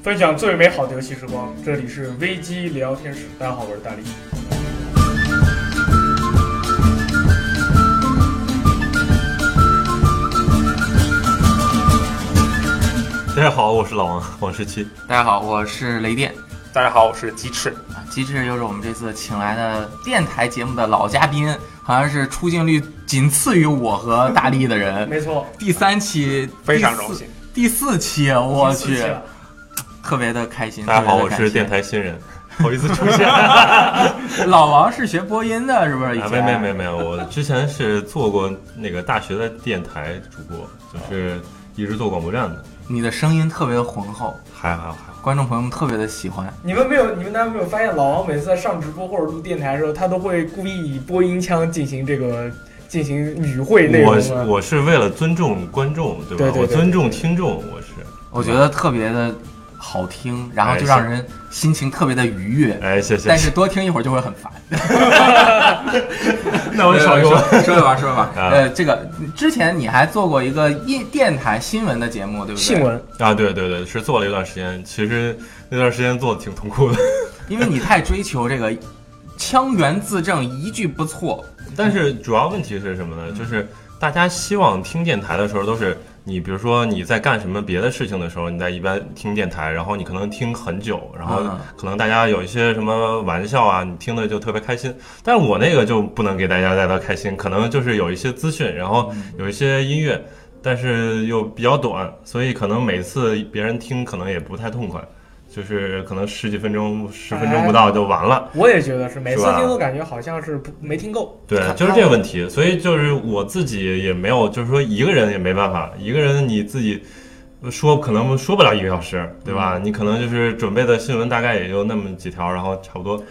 分享最美好的游戏时光。这里是危机聊天室，大家好，我是大力。大家好，我是老王 王十七。大家好，我是雷电。大家好，我是鸡翅。啊，鸡翅又是我们这次请来的电台节目的老嘉宾，好像是出镜率仅次于我和大力的人。没错，第三期非常荣幸。第四期，我去，第四期了特别的开心。大家好，我是电。台新人，不好意思出现。老王是学播音的，是不是？以啊，前没没没没有，我之前是做过那个大学的电台主播，就是一直做广播站的，你的声音特别的浑厚，还好还好。观众朋友们特别的喜欢。你们没有，你们大家没有发现，老王每次在上直播或者录电台的时候，他都会故意以播音腔进行这个进行语汇内容我？我是为了尊重观众，对吧？对对对我尊重听众，我是。我觉得特别的好听，然后就让人心情特别的愉悦。哎，谢谢。但是多听一会儿就会很烦。那我少说。说说吧，说吧。啊呃，这个之前你还做过一个电电台新闻的节目，对不对？新。闻啊，对对对，是做了一段时间，其实那段时间做的挺痛苦的。因为你太追求这个腔圆字正，一句不错。但是主要问题是什么呢？就是大家希望听电台的时候，都是你比如说你在干什么别的事情的时候，你在一般听电台，然后你可能听很久，然后嗯可能大家有一些什么玩笑啊，你听的就特别开心。但是我那个就不能给大家带到开心，可能就是有一些资讯，然后有一些音乐，但是又比较短，所以可能每次别人听可能也不太痛快。就是可能十几分钟、十分钟不到就完了，我也觉得是，每次听都感觉好像是不没听够。对，就是这个问题，所以就是我自己也没有，就是说一个人也没办法，一个人你自己说可能说不了一个小时，对吧？你可能就是准备的新闻大概也就那么几条，然后差不多。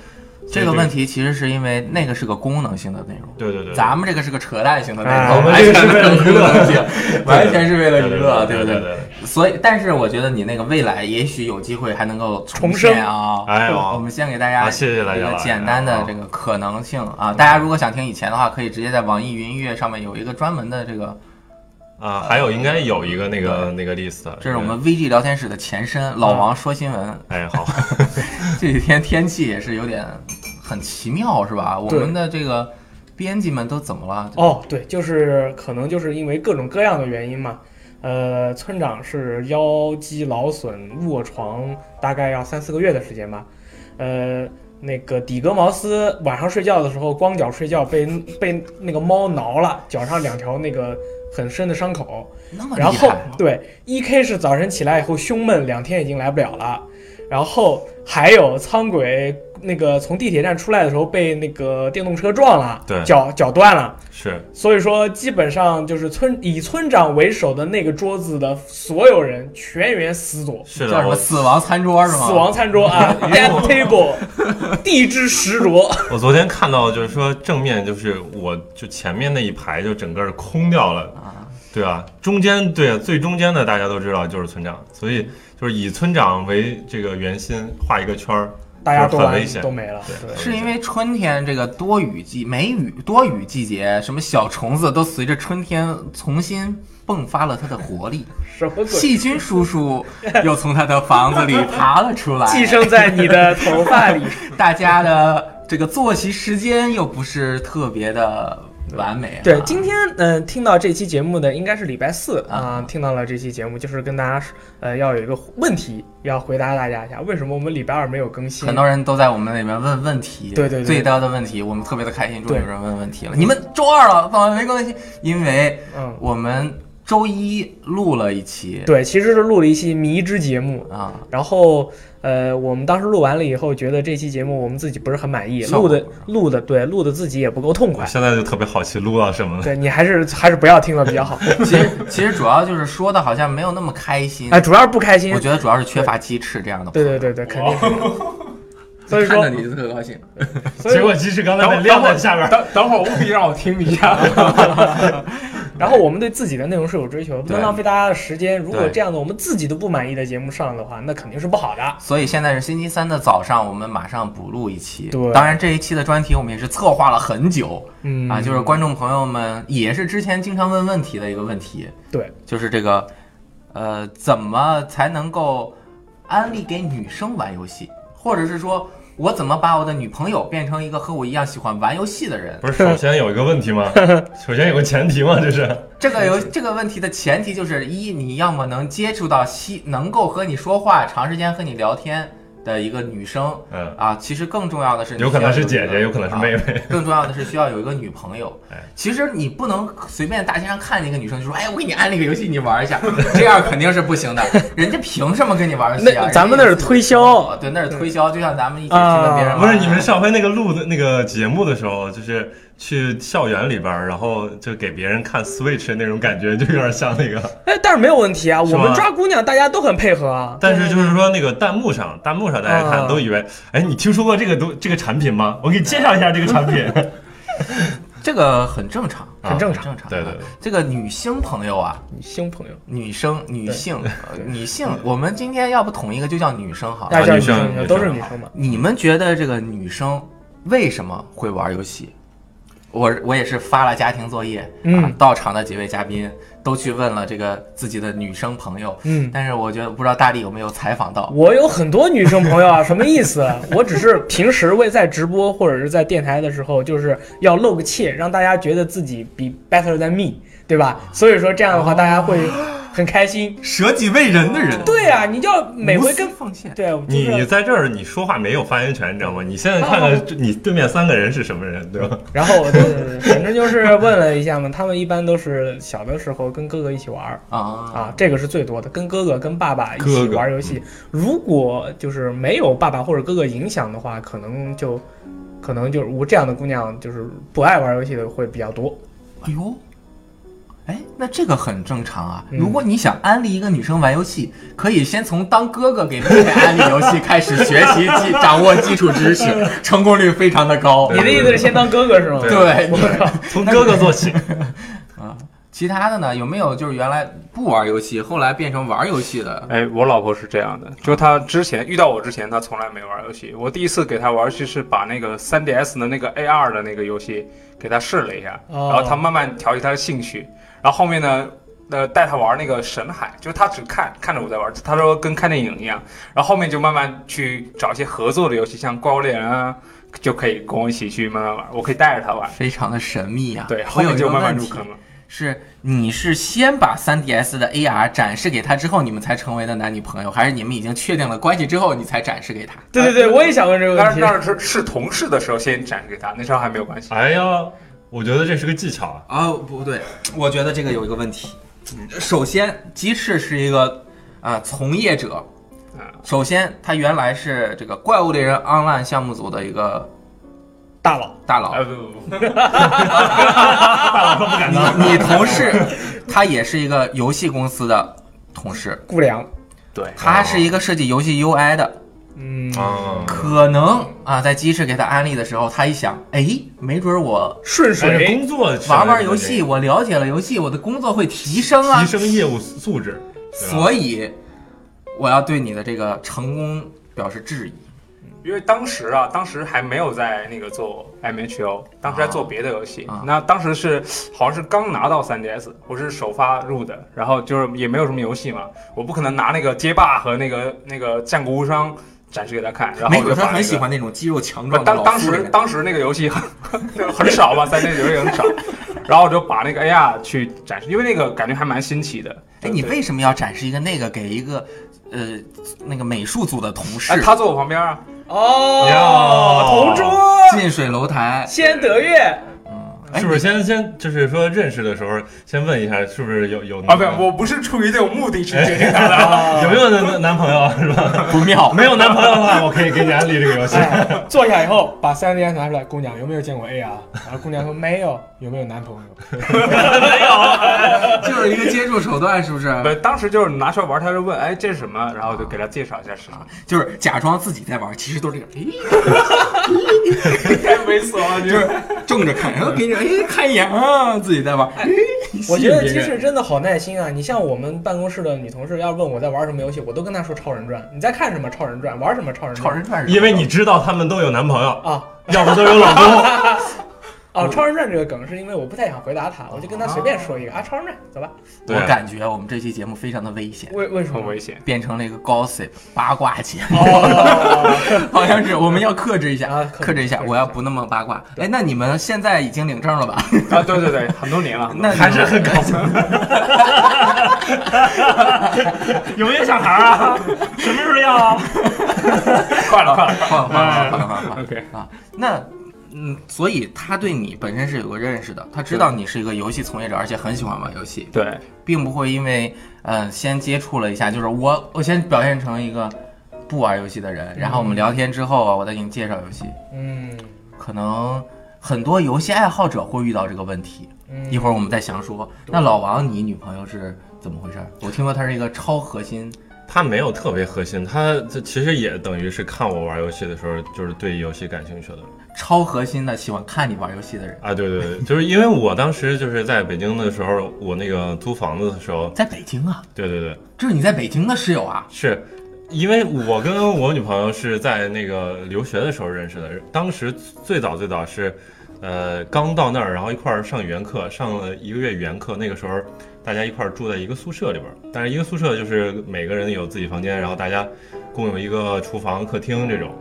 这个问题，其实是因为那个是个功能性的内容，对对对，咱们这个是个扯淡型的内哎容，我们这个是为了娱乐完全 完全是为了娱乐，对不对对？所以，但是我觉得你那个未来也许有机会还能够重重生现啊！哎呦我们先给大家啊谢谢大家简单的这个可能性啊。大家如果想听以前的话，可以直接在网易云音乐上面有一个专门的这个，啊，还有应该有一个那个那个 list，这是我们 VG 聊天室的前身，老王说新闻。哎好，这几天天气也是有点很奇妙，是吧？我们的这个编辑们都怎么了？哦，对，就是可能就是因为各种各样的原因嘛。呃，村长是腰肌劳损卧床，大概要三四个月的时间吧。呃，那个底格茅斯晚上睡觉的时候光脚睡觉被被那个猫挠了，脚上两条那个很深的伤口。然后，对，E K 是早晨起来以后胸闷，两天已经来不了了。然后还有苍鬼那个从地铁站出来的时候被那个电动车撞了，对脚脚断了。是所以说，基本上就是村以村长为首的那个桌子的所有人全员死左，是的，叫什么我死亡餐桌是吗？死亡餐桌啊，death table，地之石桌。我昨天看到就是说正面就是我就前面那一排就整个空掉了。啊，对啊，中间对啊最中间的大家都知道就是村长，所以就是以村长为这个圆心画一个圈儿，大家都完很危险都没了，对对是因为春天这个多雨季、梅雨多雨季节，什么小虫子都随着春天重新迸发了它的活力，什么鬼？细菌叔叔又从他的房子里爬了出来，寄生在你的头发里。大家的这个作息时间又不是特别的完美、啊。对，今天嗯、呃听到这期节目的应该是礼拜四啊、啊听到了这期节目，就是跟大家呃要有一个问题要回答大家一下，为什么我们礼拜二没有更新？很多人都在我们那边问问题，对对对最多的问题，我们特别的开心，终于有人问问题了。你们周二了，怎么没更新？因为嗯，我们周一录了一期，对，其实是录了一期迷之节目，啊，然后呃，我们当时录完了以后，觉得这期节目我们自己不是很满意，录的录的对录的自己也不够痛快。现在就特别好奇录到什么了。对你还是还是不要听了比较好。其实其实主要就是说的好像没有那么开心，哎，主要是不开心我。觉得主要是缺乏鸡翅这样的。对对对对，肯定是。所以说看着，你就特高兴。所以结果鸡翅刚等会等会儿等等会儿务必让我听一下。然后我们对自己的内容是有追求，不能浪费大家的时间。如果这样的我们自己都不满意的节目上的话，那肯定是不好的。所以现在是星期三的早上，我们马上补录一期。对当然这一期的专题我们也是策划了很久嗯啊，就是观众朋友们也是之前经常问问题的一个问题，对，就是这个，呃，怎么才能够安利给女生玩游戏，或者是说我怎么把我的女朋友变成一个和我一样喜欢玩游戏的人？不是，首先有一个问题吗？首先有个前提吗，这是这个有这个问题的前提就是一，你要么能接触到西能够和你说话、长时间和你聊天的一个女生嗯，啊。其实更重要的是你有可能是姐姐，有可能是妹啊妹。更重要的是需要有一个女朋友哎。其实你不能随便大街上看见一个女生就说：“哎，我给你安利个游戏，你玩一下。”这样肯定是不行的。人家凭什么跟你玩游戏啊？咱们那是推销，哦对，那是推销，就像咱们一起去跟别人玩。不是你们上回那个录的那个节目的时候，就是去校园里边，然后就给别人看 Switch 那种感觉，就有点像那个。哎，但是没有问题啊，我们抓姑娘大家都很配合啊。但是就是说，那个弹幕上，弹幕上大家看啊都以为，哎，你听说过这个东这个产品吗？我给你介绍一下这个产品。这个很正常，很正常正常。对对对，这个女星朋友啊，女星朋友，女生、女性、呃女性，我们今天要不统一个就叫女生好了。大家叫女女生生，都是女生女生嘛。你们觉得这个女生为什么会玩游戏？我我也是发了家庭作业，啊嗯，到场的几位嘉宾都去问了这个自己的女生朋友，嗯，但是我觉得不知道大力有没有采访到。我有很多女生朋友啊，什么意思？我只是平时为在直播或者是在电台的时候，就是要露个怯，让大家觉得自己比 better than me，对吧？所以说这样的话，大家会很开心。舍己为人的人，对啊，你就要每回跟奉献。对，就你你在这儿你说话没有发言权，你知道吗？你现在看看你对面三个人是什么人，对吧？然后对对对，反正就是问了一下嘛，他们一般都是小的时候跟哥哥一起玩儿啊啊，这个是最多的，跟哥哥跟爸爸一起玩游戏。如果就是没有爸爸或者哥哥影响的话，可能就可能就是我这样的姑娘就是不爱玩游戏的会比较多。哎呦，哎，那这个很正常啊。嗯如果你想安利一个女生玩游戏，可以先从当哥哥给妹妹安利游戏开始学习基掌握基础知识，成功率非常的高。你的意思是先当哥哥是吗？对从哥哥做起。啊，其他的呢？有没有就是原来不玩游戏，后来变成玩游戏的？哎，我老婆是这样的，就她之前遇到我之前，她从来没玩游戏。我第一次给她玩游戏是把那个 3DS 的那个 AR 的那个游戏给她试了一下，哦然后她慢慢调节她的兴趣，然后后面呢。呃，带她玩那个神海，就是她只看看着我在玩，她说跟看电影一样。然后后面就慢慢去找一些合作的游戏，像怪物猎人啊，就可以跟我一起去慢慢玩，我可以带着她玩。非常的神秘呀、对，后面就慢慢入坑了。是你是先把 3DS 的 AR 展示给他之后，你们才成为的男女朋友，还是你们已经确定了关系之后，你才展示给他？对对对，我也想问这个问题。但是那是是同事的时候先展示给他，那时候还没有关系。哎呀，我觉得这是个技巧啊。啊，不对，我觉得这个有一个问题。首先，鸡翅是一个啊、从业者。啊，首先，他原来是这个怪物猎人 Online 项目组的一个大佬，大佬。哎不不不，大佬说不敢当。你同事，他也是一个游戏公司的同事，顾良，对，他是一个设计游戏 UI 的。嗯，啊，可能啊，在鸡翅给他安利的时候，他一想，哎，没准我顺哎，水工作玩玩游戏，我了解了游戏，我的工作会提升啊提。升业务素质，所以，我要对你的这个成功表示质疑。因为当时啊，当时还没有在那个做 MHO，当时在做别的游戏。啊。那当时是好像是刚拿到 3DS，我是首发入的，然后就是也没有什么游戏嘛，我不可能拿那个街霸和那个那个战国无双展示给他看，然后没准他我就很喜欢那种肌肉强壮的当当时当时那个游戏很很少吧，三 D 游戏很少，然后我就把那个 AR 去展示，因为那个感觉还蛮新奇的。哎，你为什么要展示一个那个给一个呃那个美术组的同事？哎，他坐我旁边啊，哦，哟同桌近水楼台，先得月，是不是先先就是说认识的时候先问一下是不是有有啊，不是，我不是出于这种目的去接近他的。啊 有没有男男朋友是吧？不妙？没有男朋友的话，我可以给你安利这个游戏。哎坐下以后把三 DS 拿出来，姑娘有没有见过 AR？？然后姑娘说没有，有没有男朋友？没有 就是一个接触手段，是不是？不，当时就是拿出来玩，他就问，哎，这是什么？然后我就给他介绍一下是什么。就是假装自己在玩，其实都是这样，太猥琐了，你就是正着看，然后给你哎看一眼啊，自己在玩。哎，我觉得其实真的好耐心啊！你像我们办公室的女同事，要问我在玩什么游戏，我都跟她说《超人传》。你在看什么《超人传》？玩什么《超人传》？超人传因为你知道他们都有男朋友，啊要不都有老公。哦，超人传这个梗是因为我不太想回答他，我就跟他随便说一个啊，超人传，走吧。我感觉我们这期节目非常的危险，为为什么？危险。变成了一个 gossip 八卦节目，哦，好像是我们要克制一下，啊克制一下，我要不那么八卦。哎，那你们现在已经领证了吧？啊，对对对，很多年了。那还是很高兴。有没有小孩儿啊？什么时候要啊？快了，快了，快了，快了，快了，快了 OK 啊，那嗯，所以他对你本身是有个认识的，他知道你是一个游戏从业者，而且很喜欢玩游戏，对，并不会因为呃先接触了一下，就是我我先表现成一个不玩游戏的人，然后我们聊天之后啊，我再给你介绍游戏，嗯。可能很多游戏爱好者会遇到这个问题。嗯，一会儿我们再详说。那老王，你女朋友是怎么回事？我听说她是一个超核心，他没有特别核心，他这其实也等于是看我玩游戏的时候，就是对游戏感兴趣的超核心的喜欢看你玩游戏的人，啊。对对对，就是因为我当时就是在北京的时候，我那个租房子的时候，在北京啊，对对对，这是你在北京的室友啊？是因为我跟我女朋友是在那个留学的时候认识的，当时最早最早是，呃，刚到那儿，然后一块儿上语言课，上了一个月语言课，那个时候大家一块儿住在一个宿舍里边儿，但是一个宿舍就是每个人有自己房间，然后大家共有一个厨房、客厅这种。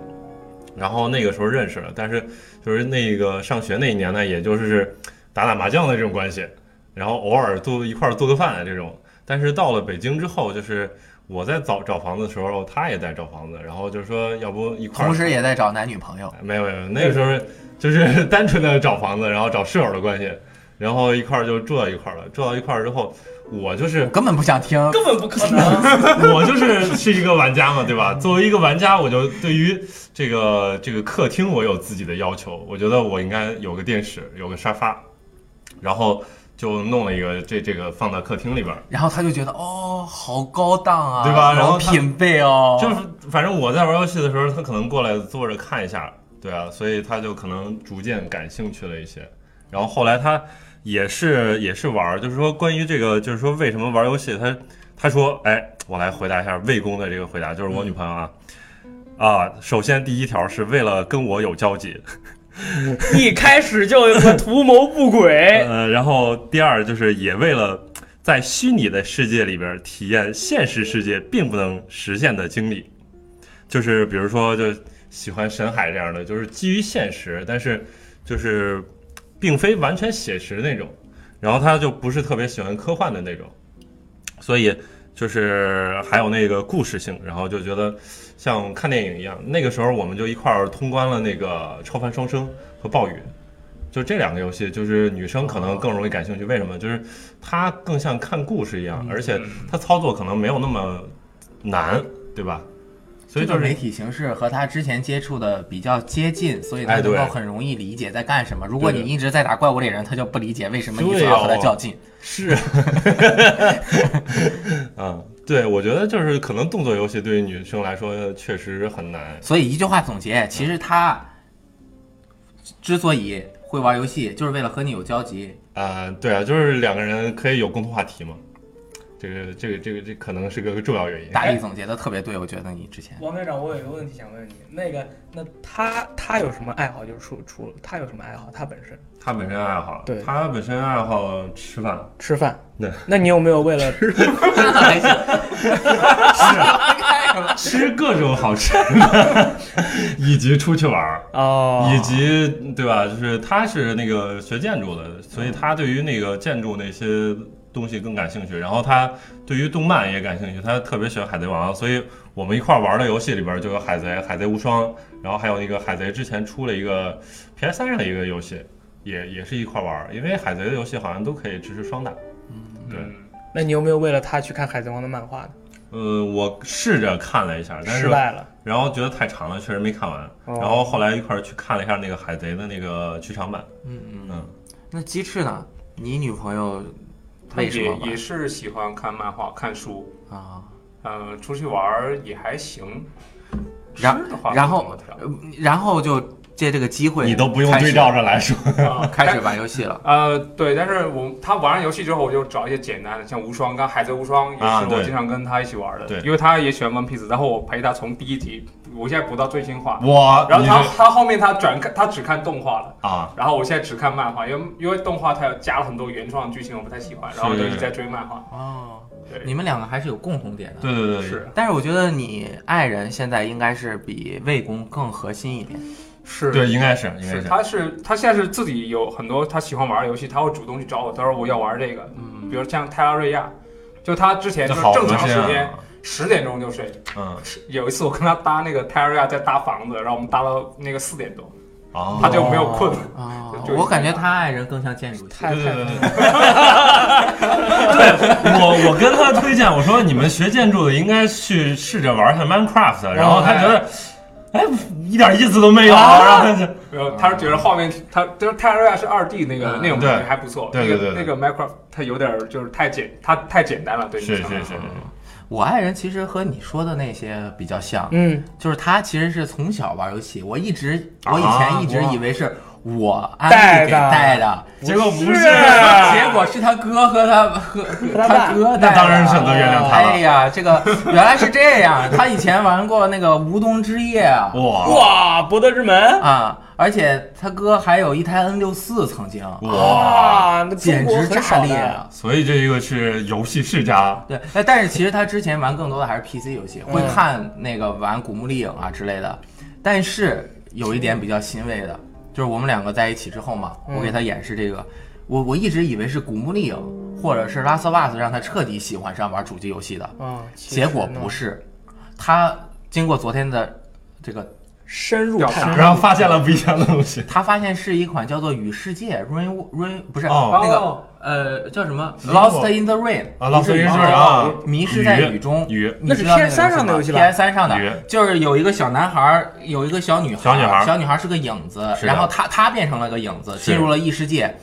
然后那个时候认识了，但是就是那个上学那一年呢，也就是打打麻将的这种关系，然后偶尔做一块做个饭这种。但是到了北京之后，就是我在找找房子的时候，他也在找房子，然后就是说要不一块同时也在找男女朋友。没有没有，那个时候就是单纯的找房子，然后找室友的关系，然后一块就住到一块了。住到一块之后，我就是我根本不想听，根本不可能。我就是是一个玩家嘛，对吧？作为一个玩家，我就对于这个这个客厅我有自己的要求，我觉得我应该有个电视，有个沙发，然后就弄了一个这这个放到客厅里边儿。然后他就觉得哦，好高档啊，对吧然后品味哦，就是反正我在玩游戏的时候，他可能过来坐着看一下，对啊，所以他就可能逐渐感兴趣了一些。然后后来他也是也是玩儿，就是说关于这个，就是说为什么玩游戏，他他说，哎，我来回答一下魏公的这个回答，就是我女朋友啊。啊，首先第一条是为了跟我有交集，一开始就有个图谋不轨，呃，然后第二就是也为了在虚拟的世界里边体验现实世界并不能实现的经历，就是比如说就喜欢沈海这样的，就是基于现实，但是就是并非完全写实那种，然后他就不是特别喜欢科幻的那种，所以就是还有那个故事性，然后就觉得像看电影一样，那个时候我们就一块儿通关了那个《超凡双生》和《暴雨》。就这两个游戏，就是女生可能更容易感兴趣。为什么？就是它更像看故事一样，而且它操作可能没有那么难，对吧？所以媒体形式和他之前接触的比较接近，所以他能够很容易理解在干什么。如果你一直在打怪物猎人，他就不理解为什么你要和他哦较劲。是，嗯，对，我觉得就是可能动作游戏对于女生来说确实很难。所以一句话总结，其实他之所以会玩游戏，就是为了和你有交集。啊、对啊，就是两个人可以有共同话题嘛。这个这个这个这可能是个重要原因。大力总结的特别对，我觉得你之前王队长，我有一个问题想问你，那个，那他他有什么爱好？就是除除他有什么爱好？他本身他本身爱好，对他本身爱好吃饭，吃饭。对，那你有没有为了 还行，吃各种好吃的，以及出去玩儿。哦，以及对吧？就是他是那个学建筑的，所以他对于那个建筑那些东西更感兴趣。然后他对于动漫也感兴趣，他特别喜欢海贼王，所以我们一块儿玩的游戏里边就有海贼、海贼无双，然后还有那个海贼之前出了一个 PS 三上的一个游戏，也也是一块儿玩儿。因为海贼的游戏好像都可以支持双打。嗯对嗯那你有没有为了他去看《海贼王》的漫画呢？呃，我试着看了一下，但是失败了。然后觉得太长了，确实没看完。哦然后后来一块儿去看了一下那个海贼的那个剧场版。嗯嗯嗯，那鸡翅呢？你女朋友为什么玩也是喜欢看漫画、看书，啊？呃，出去玩也还行。然后然后就借这个机会，你都不用对照着来说。啊 开始玩游戏了。呃，对，但是我他玩完游戏之后，我就找一些简单的，像无双，刚海贼无双也是我经常跟他一起玩的，对因为他也喜欢 One Piece，然后我陪他从第一集，我现在补到最新话，我然后他他后面他转看他只看动画了，啊，然后我现在只看漫画，因为因为动画它有加了很多原创剧情，我不太喜欢，然后我就一直在追漫画。哦，对，你们两个还是有共同点的。对对对，是但是我觉得你爱人现在应该是比魏公更核心一点。是对，应该是应该是，是。他是他现在是自己有很多他喜欢玩的游戏，他会主动去找我，他说我要玩这个，嗯，比如像泰拉瑞亚，就他之前就是正常时间啊，十点钟就睡，嗯，有一次我跟他搭那个泰拉瑞亚在搭房子，然后我们搭到那个四点多，哦，他就没有困。啊就，我感觉他爱人更像建筑系。太太对对对 对，我我跟他推荐，我说你们学建筑的应该去试着玩一下 Minecraft，然后他觉得，哎，一点意思都没有，啊然后他是觉得画面，他就是泰拉瑞亚是二 D 那个嗯那种对感觉还不错，对对对对。那个那个 Minecraft 它有点儿就是太简，它太简单了，对你是来说是。是，我爱人其实和你说的那些比较像，嗯，就是他其实是从小玩游戏。我一直，啊我以前一直以为是我安利给带的带的，结果不是，结果是他哥和他和和他哥带的。那当然选择原谅他了。哎呀，这个原来是这样。他以前玩过那个无冬之夜啊，哇哇，博德之门，啊，而且他哥还有一台 N 六四，曾经哇！那简直炸。裂啊！所以这一个是游戏世家，对，哎但是其实他之前玩更多的还是 PC 游戏，会嗯看那个玩《古墓丽影》啊之类的。但是有一点比较欣慰的，就是我们两个在一起之后嘛，嗯。我给他演示这个，我我一直以为是《古墓丽影》或者是《拉斯瓦斯》让他彻底喜欢上玩主机游戏的，啊，其结果不是，他经过昨天的这个，深入调查。然后发现了不一样的东西。他发现是一款叫做《与世界 Rain Rain》不是、哦。那个哦。呃叫什么？Lost in the Rain 啊，老师迷失是啊，迷失在雨中。雨那是 PS 三上的游戏吧？P s 三上的雨，就是有一个小男孩儿，有一个小女孩儿，小女孩儿。小女孩是个影子，然后她她变成了个影子，进入了异世界。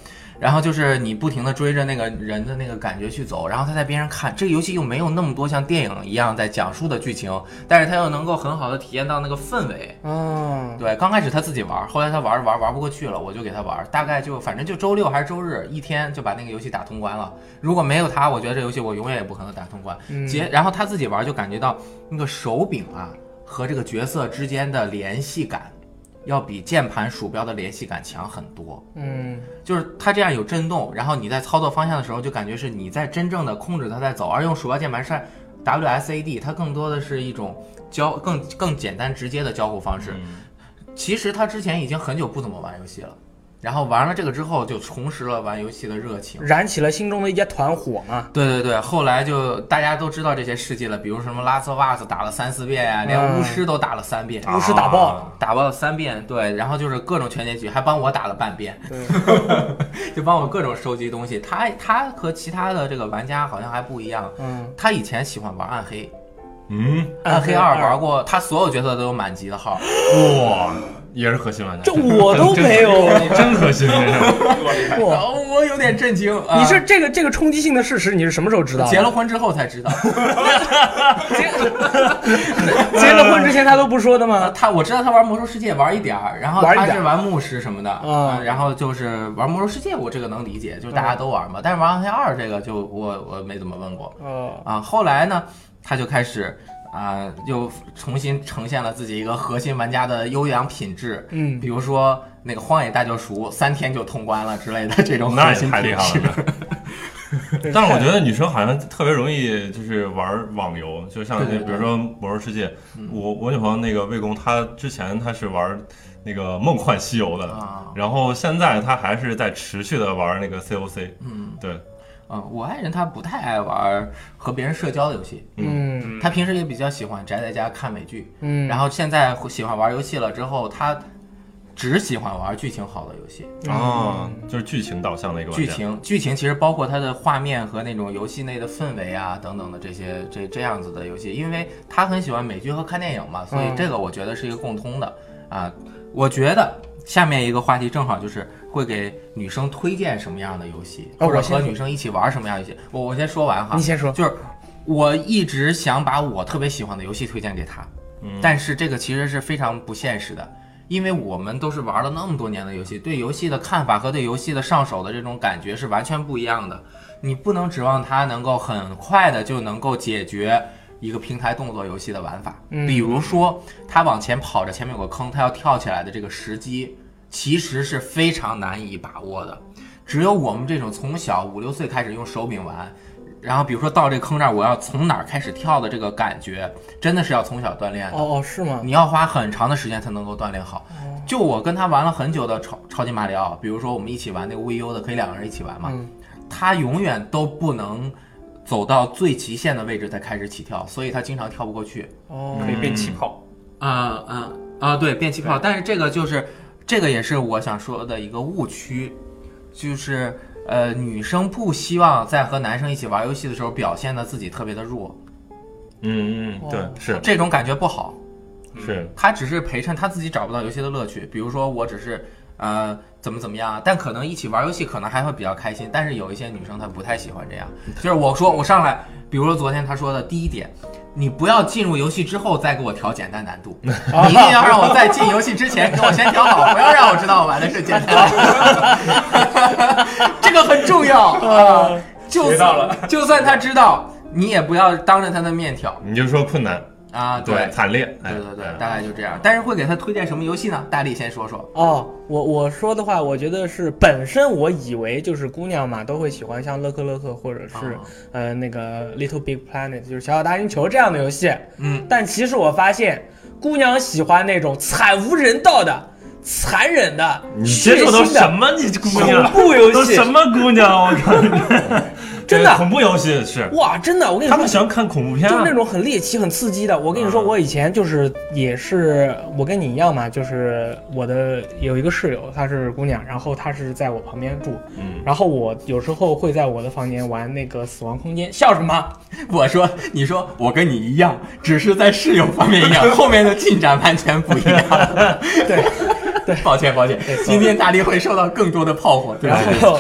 然后就是你不停的追着那个人的那个感觉去走，然后他在边上看。这个游戏又没有那么多像电影一样在讲述的剧情，但是他又能够很好的体验到那个氛围。嗯，对，刚开始他自己玩，后来他玩着玩玩不过去了，我就给他玩，大概就反正就周六还是周日一天就把那个游戏打通关了。如果没有他，我觉得这游戏我永远也不可能打通关。嗯结，然后他自己玩就感觉到那个手柄啊和这个角色之间的联系感，要比键盘鼠标的联系感强很多。嗯，就是它这样有震动，然后你在操作方向的时候，就感觉是你在真正的控制它在走，而用鼠标键盘是 WSAD，它更多的是一种交更更简单直接的交互方式。嗯其实他之前已经很久不怎么玩游戏了，然后玩了这个之后，就重拾了玩游戏的热情。燃起了心中的一团火嘛。对对对，后来就大家都知道这些事迹了，比如什么拉斯瓦斯打了三四遍呀、连嗯。巫师都打了三遍，巫师打爆。了打爆了三遍，对，然后就是各种全结局，还帮我打了半遍，对，就帮我各种收集东西。他他和其他的这个玩家好像还不一样，嗯，他以前喜欢玩暗黑，嗯，暗黑二。玩过，他所有角色都有满级的号，哇，也是核心玩家，这我都 没有。真真核心，这 是哇，哦，我有点震惊。啊你是这个这个冲击性的事实，你是什么时候知道？结了婚之后才知道。结了婚之前他都不说的呃，吗？他我知道他玩魔兽世界玩一点儿，然后他是玩牧师什么的，嗯呃然后就是玩魔兽世界，我这个能理解，就是大家都玩嘛。但是玩暗黑二这个就我我没怎么问过哦，啊。后来呢，他就开始啊、又重新呈现了自己一个核心玩家的优良品质，嗯，比如说那个《荒野大救赎》三天就通关了之类的 这种那也核心品太厉害。了。但是我觉得女生好像特别容易就是玩网游，就像比如说《魔兽世界》嗯我我女朋友那个魏公，她之前她是玩那个《梦幻西游》的，啊，然后现在她还是在持续的玩那个 COC。嗯对，嗯，我爱人他不太爱玩和别人社交的游戏，嗯他平时也比较喜欢宅在家看美剧，嗯，然后现在喜欢玩游戏了之后，他只喜欢玩剧情好的游戏。哦，就是剧情导向的一个玩。剧情剧情其实包括它的画面和那种游戏内的氛围啊等等的这些这这样子的游戏，因为他很喜欢美剧和看电影嘛，所以嗯这个我觉得是一个共通的啊。我觉得下面一个话题正好就是会给女生推荐什么样的游戏，或者和女生一起玩什么样的游戏。我我先说完哈你，先说。就是我一直想把我特别喜欢的游戏推荐给她，嗯但是这个其实是非常不现实的，因为我们都是玩了那么多年的游戏，对游戏的看法和对游戏的上手的这种感觉是完全不一样的。你不能指望她能够很快的就能够解决一个平台动作游戏的玩法。嗯比如说，他往前跑着，前面有个坑，他要跳起来的这个时机，其实是非常难以把握的。只有我们这种从小五六岁开始用手柄玩，然后比如说到这坑这儿，我要从哪儿开始跳的这个感觉，真的是要从小锻炼的。哦哦，是吗？你要花很长的时间才能够锻炼好。就我跟他玩了很久的超超级马里奥，比如说我们一起玩那个 VU 的，可以两个人一起玩嘛，嗯他永远都不能走到最极限的位置才开始起跳，所以他经常跳不过去。哦，可以变气泡。啊啊啊！对，变气泡，但是这个就是这个也是我想说的一个误区，就是呃，女生不希望在和男生一起玩游戏的时候表现的自己特别的弱，嗯嗯，对哦，是这种感觉不好。是，他只是陪衬他自己找不到游戏的乐趣，比如说我只是呃怎么怎么样，但可能一起玩游戏可能还会比较开心。但是有一些女生她不太喜欢这样，就是我说我上来，比如说昨天她说的第一点，你不要进入游戏之后再给我调简单难度，你一定要让我在进游戏之前给我先调好，不要让我知道我玩的是简单，这个很重要。啊。就学到了。算就算他知道，你也不要当着他的面挑。你就说困难，啊。对，惨烈，对对对哎，大概就这样。但是会给他推荐什么游戏呢？大力先说说。哦，我我说的话，我觉得是本身我以为就是姑娘嘛都会喜欢像乐克乐克或者是、啊呃那个 Little Big Planet，就是小小大星球这样的游戏。嗯，但其实我发现，姑娘喜欢那种惨无人道的、残忍的、你接触都血腥的什么？你姑娘恐怖游戏都什么姑娘？我靠！真的恐怖游戏是，哇，真的，我跟你说他们，喜欢看恐怖片啊就是那。种很猎奇、很刺激的。我跟你说，嗯我以前就是也是，我跟你一样嘛，就是我的有一个室友，她是姑娘，然后她是在我旁边住，嗯，然后我有时候会在我的房间玩那个《死亡空间》，笑什么？我说，你说我跟你一样，只是在室友方面一样，后面的进展完全不一样。对，对，抱歉抱歉，今天大力会受到更多的炮火。对然？后，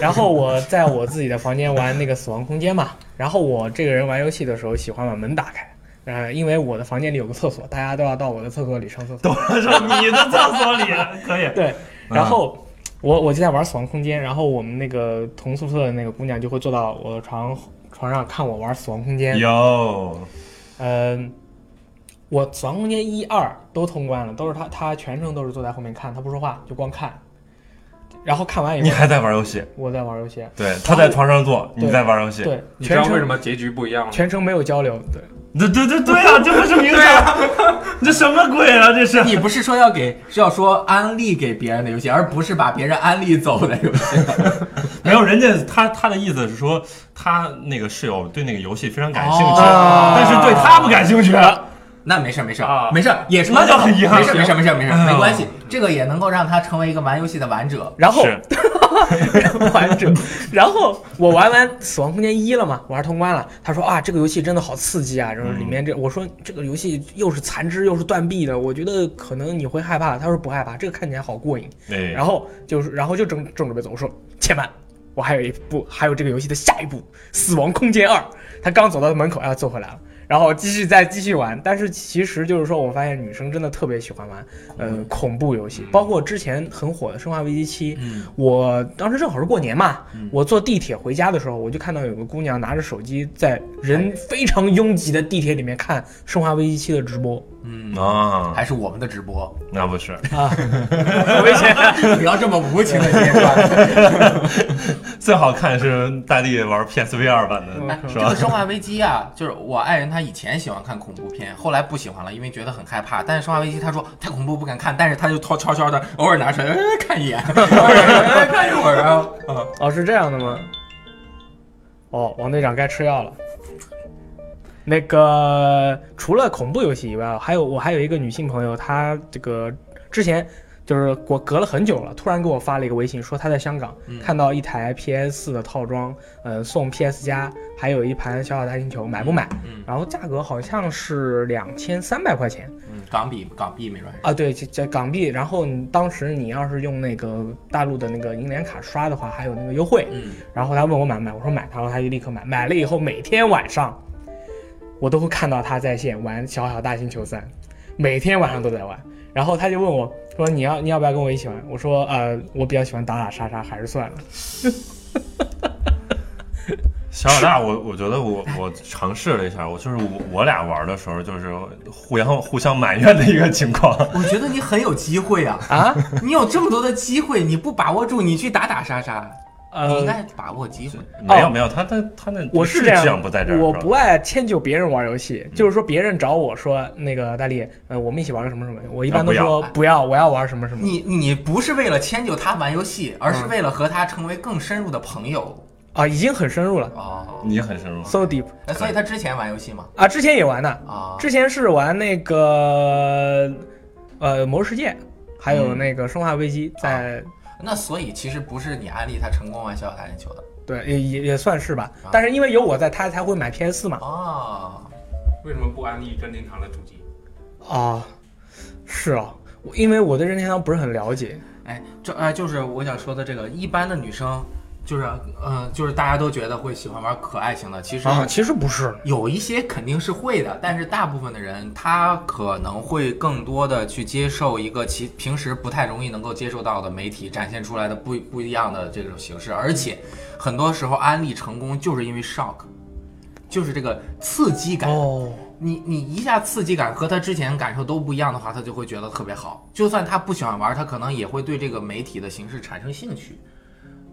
然后我在我自己的房间玩那个《死亡空间》嘛，然后我这个人玩游戏的时候喜欢把门打开。呃，因为我的房间里有个厕所，大家都要到我的厕所里上厕所。都上 你的厕所里可以。对，然后我我就在玩《死亡空间》，然后我们那个同宿舍的那个姑娘就会坐到我的床床上看我玩《死亡空间》。有，嗯，我《死亡空间》一二都通关了，都是他，他全程都是坐在后面看，他不说话，就光看。然后看完以后，你还在玩游戏？我在玩游戏，对，他在床上坐，你在玩游戏。对，你知道为什么结局不一样吗？全程没有交流，对。对对对对啊，这不是明显？这什么鬼啊？这是。你不是说要给是要说安利给别人的游戏，而不是把别人安利走的游戏。没有，人家他他的意思是说，他那个室友对那个游戏非常感兴趣，哦但是对他不感兴趣。那没事儿没事儿啊没事儿，也是那就很遗憾没事儿没事儿没事儿没事没关系，这个也能够让他成为一个玩游戏的玩者。然后是，完整，然后我玩完《死亡空间一》了嘛，玩通关了。他说啊，这个游戏真的好刺激啊！然后里面这，我说这个游戏又是残肢又是断臂的，我觉得可能你会害怕。他说不害怕，这个看起来好过瘾。哎，然后就是，然后就正正准备走，我说且慢，我还有一部，还有这个游戏的下一部《死亡空间二》。他刚走到门口，哎坐回来了。然后继续再继续玩，但是其实就是说，我发现女生真的特别喜欢玩，呃，恐怖游戏，包括之前很火的《生化危机七》，嗯，我当时正好是过年嘛，嗯。我坐地铁回家的时候，我就看到有个姑娘拿着手机在人非常拥挤的地铁里面看《生化危机七》的直播嗯，啊，还是我们的直播，那不是，啊，危险。不要这么无情的揭穿。最好看是大力玩 PSV 二版嗯的，哎，是吧这个？生化危机啊，就是我爱人他以前喜欢看恐怖片，后来不喜欢了，因为觉得很害怕。但是生化危机他说太恐怖不敢看，但是他就偷悄悄的偶尔拿出来、哎、看一眼，哎、看一会儿啊。嗯哦，是这样的吗？哦，王队长该吃药了。那个除了恐怖游戏以外，还有我还有一个女性朋友，她这个之前就是我隔了很久了，突然给我发了一个微信，说她在香港、嗯看到一台 PS 四的套装，呃，送 PS 加，还有一盘小小大星球，买不买？嗯然后价格好像是两千三百块钱嗯，港币港币没准是。啊，对，这这港币。然后你当时你要是用那个大陆的那个银联卡刷的话，还有那个优惠。嗯，然后他问我买不买，我说买，然后他就立刻买。买了以后，每天晚上我都会看到他在线玩《小小大星球三》，每天晚上都在玩。然后他就问我说：“你要你要不要跟我一起玩？”我说：“呃，我比较喜欢打打杀杀，还是算了。小老大，我我觉得我我尝试了一下，我就是我我俩玩的时候就是互相互相埋怨的一个情况。我觉得你很有机会啊！啊，你有这么多的机会，你不把握住，你去打打杀杀，你应呃，该把握机会。没有没有，他他他那我是这样，不在这儿，我不爱迁就别人玩游戏，就是说别人找我说那个大力，呃，我们一起玩个什么什么，我一般都说不要，我要玩什么什么。你你不是为了迁就他玩游戏，而是为了和他成为更深入的朋友啊，已经很深入了哦。你很深入。，so deep 哎所以他之前玩游戏吗？啊，之前也玩的，啊，之前是玩那个呃《魔兽世界》，还有嗯那个《生化危机》在，那所以其实不是你安利他成功玩小小大练球的对也也也算是吧啊。但是因为有我在，他才会买 PS 四嘛。哦。为什么不安利任天堂的主机？啊，是啊，我因为我对任天堂不是很了解。哎，这哎就是我想说的这个，一般的女生就是呃，就是大家都觉得会喜欢玩可爱型的，其实啊，其实不是，有一些肯定是会的，但是大部分的人他可能会更多的去接受一个其平时不太容易能够接受到的媒体展现出来的不不一样的这种形式，而且很多时候安利成功就是因为 shock，就是这个刺激感。哦，你你一下刺激感和他之前感受都不一样的话，他就会觉得特别好。就算他不喜欢玩，他可能也会对这个媒体的形式产生兴趣，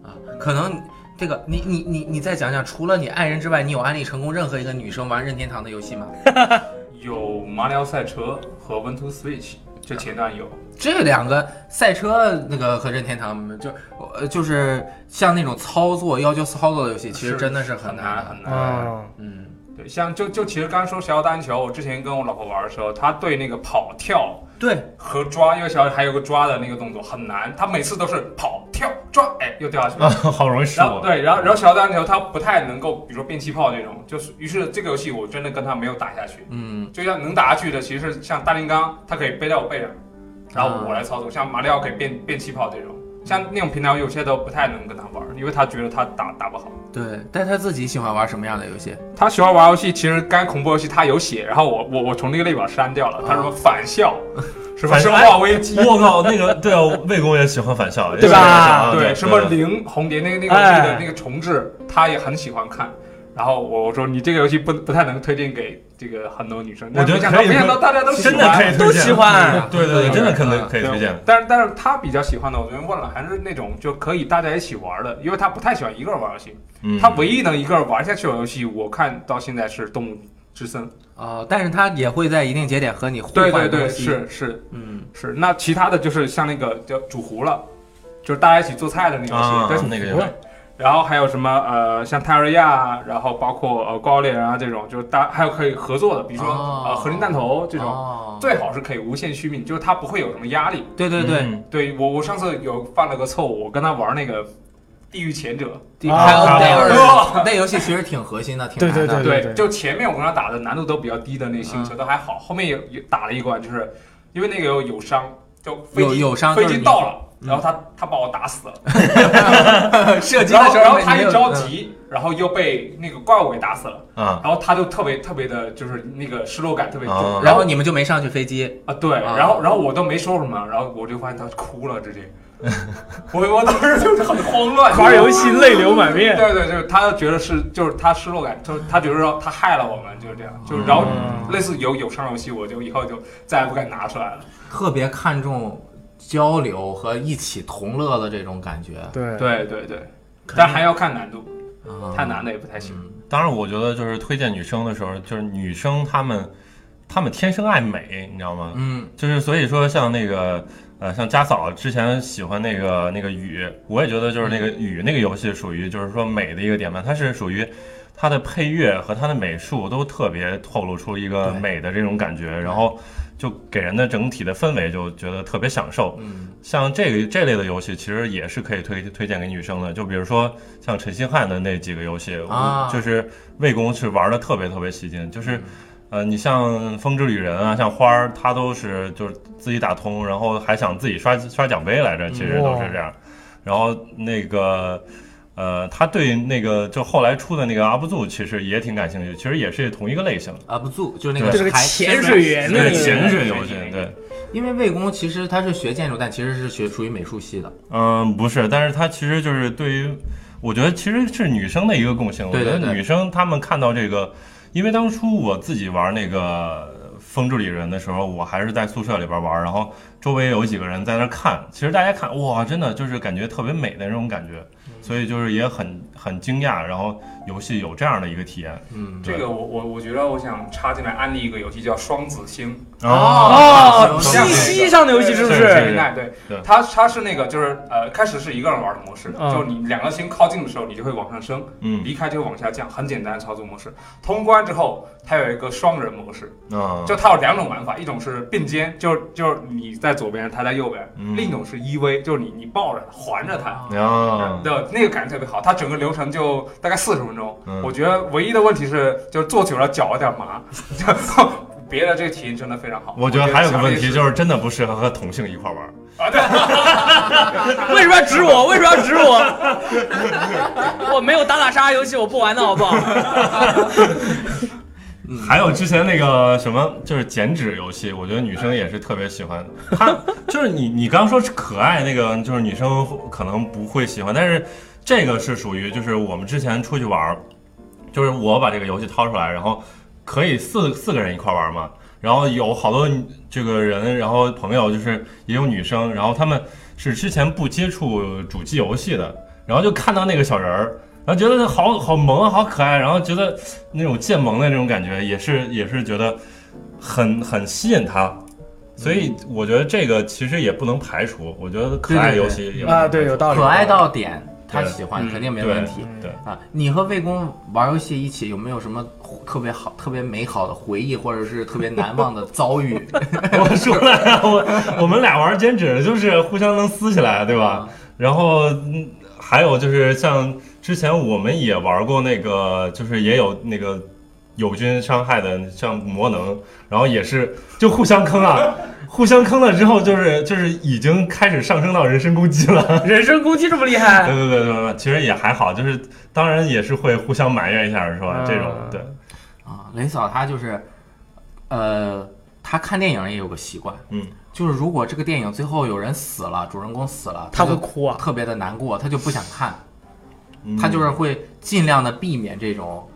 啊，可能这个你你你你再讲讲，除了你爱人之外，你有安利成功任何一个女生玩任天堂的游戏吗？有马里奥赛车和 One to Switch，这前段有。这两个赛车那个和任天堂就呃就是像那种操作要求操作的游戏，其实真的是很难的。很难。啊，嗯，对，像就就其实刚刚说小小单球，我之前跟我老婆玩的时候，她对那个跑跳对，和抓，因为小还有个抓的那个动作很难，她每次都是跑跳抓，哎，又掉下去了。啊，好容易失误。对，然后然后小小单球她不太能够，比如说变气泡这种，就是于是这个游戏我真的跟她没有打下去。嗯，就像能打下去的，其实是像大金刚，它可以背在我背上，然后我来操作。像马里奥可以变变气泡这种，像那种平台我有些都不太能跟他玩，因为他觉得他打打不好。对，但他自己喜欢玩什么样的游戏？他喜欢玩游戏，其实该恐怖游戏他有写，然后我我我从那个列表删掉了。他什么返校，什么生化危机，我靠，那个对啊，魏公也喜欢返校，对吧？对，什么对零红蝶那个那个那个重置，他也很喜欢看。然后我我说你这个游戏不不太能推荐给这个很多女生，我觉得没想到可以没想到大家都喜真欢，的可以，都喜欢对对对，真的可能嗯可以推荐。但是但是他比较喜欢的，我昨天问了，还是那种就可以大家一起玩的，因为他不太喜欢一个人玩游戏。嗯，他唯一能一个人玩下去的游戏，我看到现在是《动物之森》。哦，但是他也会在一定节点和你互对对对，换东西。是是嗯，是。那其他的就是像那个叫煮糊了，就是大家一起做菜的那个游戏，啊对，那个游戏然后还有什么呃，像泰瑞亚，然后包括呃高猎人啊这种，就是大还有可以合作的，比如说、哦。呃合成弹头这种，哦，最好是可以无限续命，就是它不会有什么压力。对对对，嗯。对我我上次有犯了个错误，我跟他玩那个地狱前者，啊还有啊那那游戏其实挺核心的，挺对难的。对对，就前面我跟他打的难度都比较低的那个星球都还好，后面有有打了一关，就是因为那个有有伤，就飞机有有伤飞机到了，嗯然后他他把我打死了，射击然后的时候然后他一着嗯急，然后又被那个怪物给打死了，啊，然后他就特别特别的，就是那个失落感特别重，啊然后你们就没上去飞机，啊对，啊然后然后我都没说什么，然后我就发现他哭了，直接，我我当时就是很慌乱，玩游戏泪流满面。对对，就是他觉得是，就是他失落感，就是他觉得说他害了我们，就是这样，就是然后嗯类似有有伤游戏，我就以后就再也不敢拿出来了。特别看重交流和一起同乐的这种感觉。对。对对对，但还要看难度，啊太难的也不太行。嗯。当然，我觉得就是推荐女生的时候，就是女生她们她们天生爱美，你知道吗？嗯。就是所以说像那个呃，像家嫂之前喜欢那个那个雨，我也觉得就是那个雨那个游戏属于就是说美的一个典范，它是属于它的配乐和它的美术都特别透露出一个美的这种感觉，然后就给人的整体的氛围就觉得特别享受。嗯像这个这类的游戏，其实也是可以推推荐给女生的。就比如说像陈星汉的那几个游戏，啊就是魏公是玩的特别特别起劲。就是，呃，你像《风之旅人》啊，像花儿，他都是就是自己打通，然后还想自己刷刷奖杯来着，其实都是这样。然后那个呃，他对那个就后来出的那个阿布祖其实也挺感兴趣，其实也是同一个类型，阿布祖，就是那个就是潜水员对那个潜水游戏，对，因为魏公其实他是学建筑，但其实是学属于美术系的。嗯，不是，但是他其实就是对于，我觉得其实是女生的一个共性。对对对我觉得女生她们看到这个，因为当初我自己玩那个《风之旅人》的时候，我还是在宿舍里边玩，然后周围有几个人在那看，其实大家看哇，真的就是感觉特别美的那种感觉，所以就是也很很惊讶，然后游戏有这样的一个体验。嗯，这个我我我觉得我想插进来安利一个游戏叫《双子星哦。这样，PC 上的游戏是不是？对对，它它是那个就是呃，开始是一个人玩的模式，嗯。就你两个星靠近的时候，你就会往上升，嗯。离开就会往下降，很简单的操作模式。通关之后，它有一个双人模式，啊，就它有两种玩法，一种是并肩，就是就是你在左边，他在右边；嗯。另一种是依偎，就是你你抱着他，环着他。啊，对，那个感觉特别好，它整个流程就大概四十分钟。嗯我觉得唯一的问题是，就是坐久了脚有点麻，就 别的这个体验真的非常好。我觉得还有个问题就是真的不适合和同性一块玩。啊，对，为什么要指我？为什么要指我？我没有打打杀杀游戏，我不玩的好不好？还有之前那个什么，就是剪纸游戏，我觉得女生也是特别喜欢。它就是你你刚说是可爱那个，就是女生可能不会喜欢，但是这个是属于就是我们之前出去玩儿，就是我把这个游戏掏出来，然后可以四四个人一块玩嘛，然后有好多这个人，然后朋友就是也有女生，然后他们是之前不接触主机游戏的，然后就看到那个小人儿。然后觉得好好萌啊，好可爱，然后觉得那种渐萌的那种感觉，也是也是觉得很很吸引他，所以我觉得这个其实也不能排除，我觉得可爱游戏啊，对，有道理。可爱到点，他喜欢嗯肯定没问题。对，啊，你和魏公玩游戏一起有没有什么特别好、特别美好的回忆，或者是特别难忘的遭遇？我说了，我我们俩玩剪纸就是互相能撕起来，对吧？然后嗯，还有就是像之前我们也玩过那个，就是也有那个友军伤害的，像魔能，然后也是就互相坑啊，互相坑了之后，就是就是已经开始上升到人身攻击了。人身攻击这么厉害，对对对对对，其实也还好，就是当然也是会互相埋怨一下，是吧？嗯这种对，啊，雷嫂她就是，呃，她看电影也有个习惯，嗯，就是如果这个电影最后有人死了，主人公死了，他会哭啊。特别的难过，她就不想看，嗯她就是会尽量的避免这种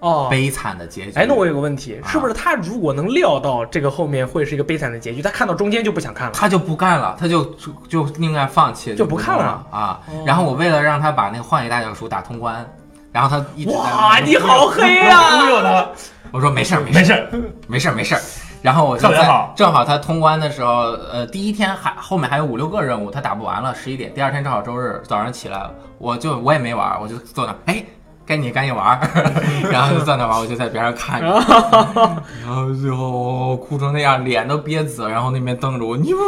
哦，悲惨的结局。哎，那我有个问题，啊是不是他如果能料到这个后面会是一个悲惨的结局，他看到中间就不想看了？他就不干了，他就就就宁愿放弃，就不看了了啊哦。然后我为了让他把那个幻影大小叔打通关，然后他一直哇，你好黑忽呀！悠他，我说没事儿没事儿，没事儿没事儿。然后我就在正好他通关的时候，呃，第一天还后面还有五六个任务，他打不完了，十一点。第二天正好周日早上起来了，我就我也没玩儿，我就坐那儿，哎，该你赶紧玩儿，然后就在那玩儿，我就在边上看着，然后最后哭成那样，脸都憋紫了，然后那边瞪着我，你不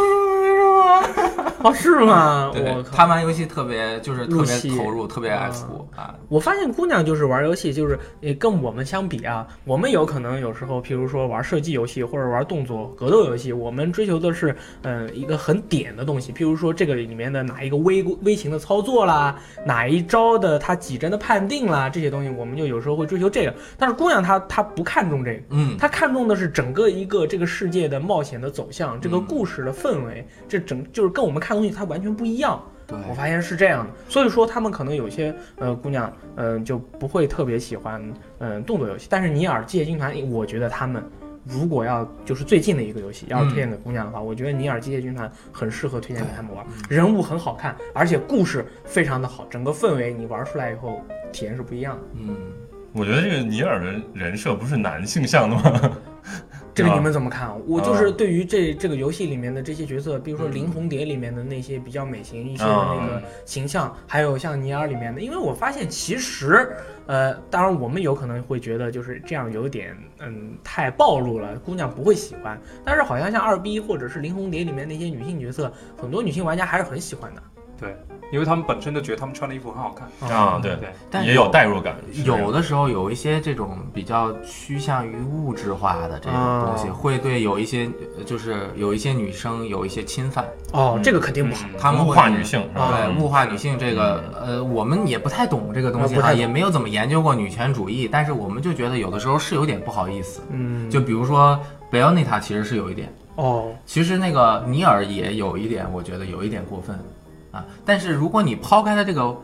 哦，是吗？对我，靠！他玩游戏特别就是特别投入，特别爱哭啊。我发现姑娘就是玩游戏，就是也跟我们相比啊，我们有可能有时候，譬如说玩射击游戏或者玩动作格斗游戏，我们追求的是嗯、呃一个很点的东西，譬如说这个里面的哪一个微微型的操作啦，哪一招的它几帧的判定啦，这些东西我们就有时候会追求这个。但是姑娘她她不看重这个。嗯，她看重的是整个一个这个世界的冒险的走向，这个嗯故事的氛围，这整就是跟我们看东西它完全不一样。对，我发现是这样的，所以说他们可能有些呃姑娘，嗯、就不会特别喜欢嗯、呃动作游戏。但是尼尔机械军团，我觉得他们如果要就是最近的一个游戏，要是推荐给姑娘的话，我觉得尼尔机械军团很适合推荐给他们玩，人物很好看，而且故事非常的好，整个氛围你玩出来以后体验是不一样的。嗯，我觉得这个尼尔的人设不是男性向的吗？这个啊你们怎么看？我就是对于这这个游戏里面的这些角色，比如说《林红蝶》里面的那些比较美型一些的那个形象，还有像尼尔里面的，因为我发现其实，呃，当然我们有可能会觉得就是这样有点嗯太暴露了，姑娘不会喜欢。但是好像像二 B 或者是《林红蝶》里面那些女性角色，很多女性玩家还是很喜欢的。对，因为他们本身就觉得他们穿的衣服很好看。啊，对，对，但也有代入感。有的时候有一些这种比较趋向于物质化的这种东西，哦会对有一些呃就是有一些女生有一些侵犯，哦，这个肯定不好。嗯。他们会物化女性是吧？对物化女性这个，呃，我们也不太懂这个东西哈，也没有怎么研究过女权主义，但是我们就觉得有的时候是有点不好意思。嗯，就比如说贝奥内塔其实是有一点，哦，其实那个尼尔也有一点，我觉得有一点过分啊。但是如果你抛开它这个。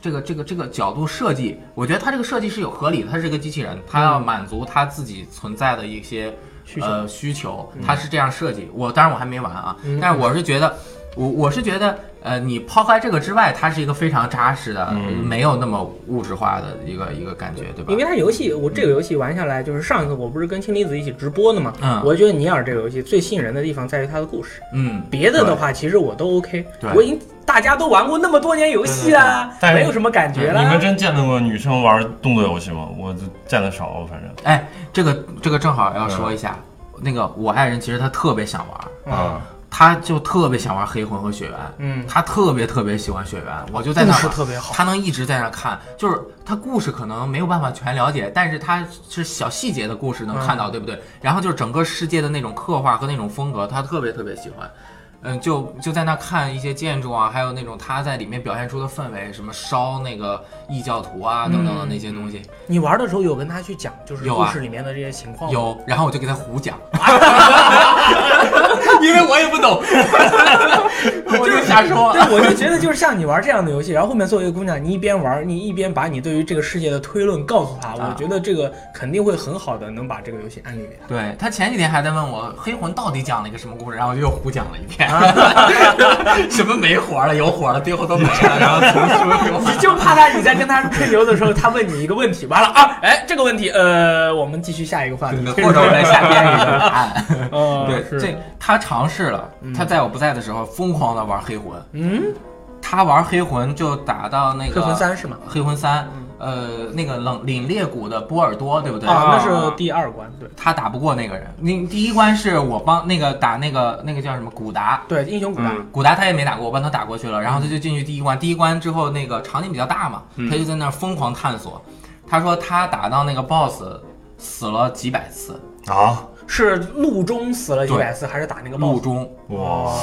这个这个这个角度设计，我觉得它这个设计是有合理的。它是个机器人，它要满足它自己存在的一些需求呃需求，它是这样设计。我当然我还没完啊，嗯但是我是觉得，我我是觉得，呃，你抛开这个之外，它是一个非常扎实的，嗯没有那么物质化的一个一个感觉，对吧？因为它游戏，我这个游戏玩下来，就是上一次我不是跟青离子一起直播的嘛，嗯我觉得尼尔这个游戏最吸引人的地方在于它的故事，嗯，别的的话其实我都 OK，对我已经大家都玩过那么多年游戏啦，但是没有什么感觉了。你们真见到过女生玩动作游戏吗？我就见的少，反正哎，这个这个正好要说一下，那个我爱人其实他特别想玩，啊，他就特别想玩黑魂和血缘，嗯，他特别特别喜欢血缘，我就在那儿。特别好，他能一直在那看，就是他故事可能没有办法全了解，但是他是小细节的故事能看到，对不对？然后就是整个世界的那种刻画和那种风格，他特别特别喜欢。嗯，就就在那看一些建筑啊，还有那种他在里面表现出的氛围，什么烧那个异教徒啊等等的那些东西，你玩的时候有跟他去讲，就是故事里面的这些情况吗。有，然后我就给他胡讲，因为我也不懂，我 就瞎说。对，我就觉得就是像你玩这样的游戏，然后后面作为一个姑娘，你一边玩，你一边把你对于这个世界的推论告诉她，啊我觉得这个肯定会很好的能把这个游戏安利给她。对他前几天还在问我黑魂到底讲了一个什么故事，然后我又胡讲了一遍，什么没活了、有活了，最后都没了，然后从书给我你就怕他你在跟他吹牛的时候，他问你一个问题，完了啊，哎，这个问题，呃，我们继续下一个话题，或者我来瞎编一个答案。呃，对，是。这他尝试了，他在我不在的时候疯狂的玩黑魂，嗯，他玩黑魂就打到那个黑魂三是吗？黑魂三，呃，那个冷凛冽谷的波尔多，对不对？啊，那啊。是第二关，对。他打不过那个人。你第一关是我帮那个打那个那个叫什么古达，对，英雄古达，嗯。古达他也没打过，我帮他打过去了，然后他就进去第一关。第一关之后，那个场景比较大嘛，嗯。他就在那儿疯狂探索。他说他打到那个 BOSS 死了几百次，啊，是路中死了几百次，还是打那个路？中，哇，哦。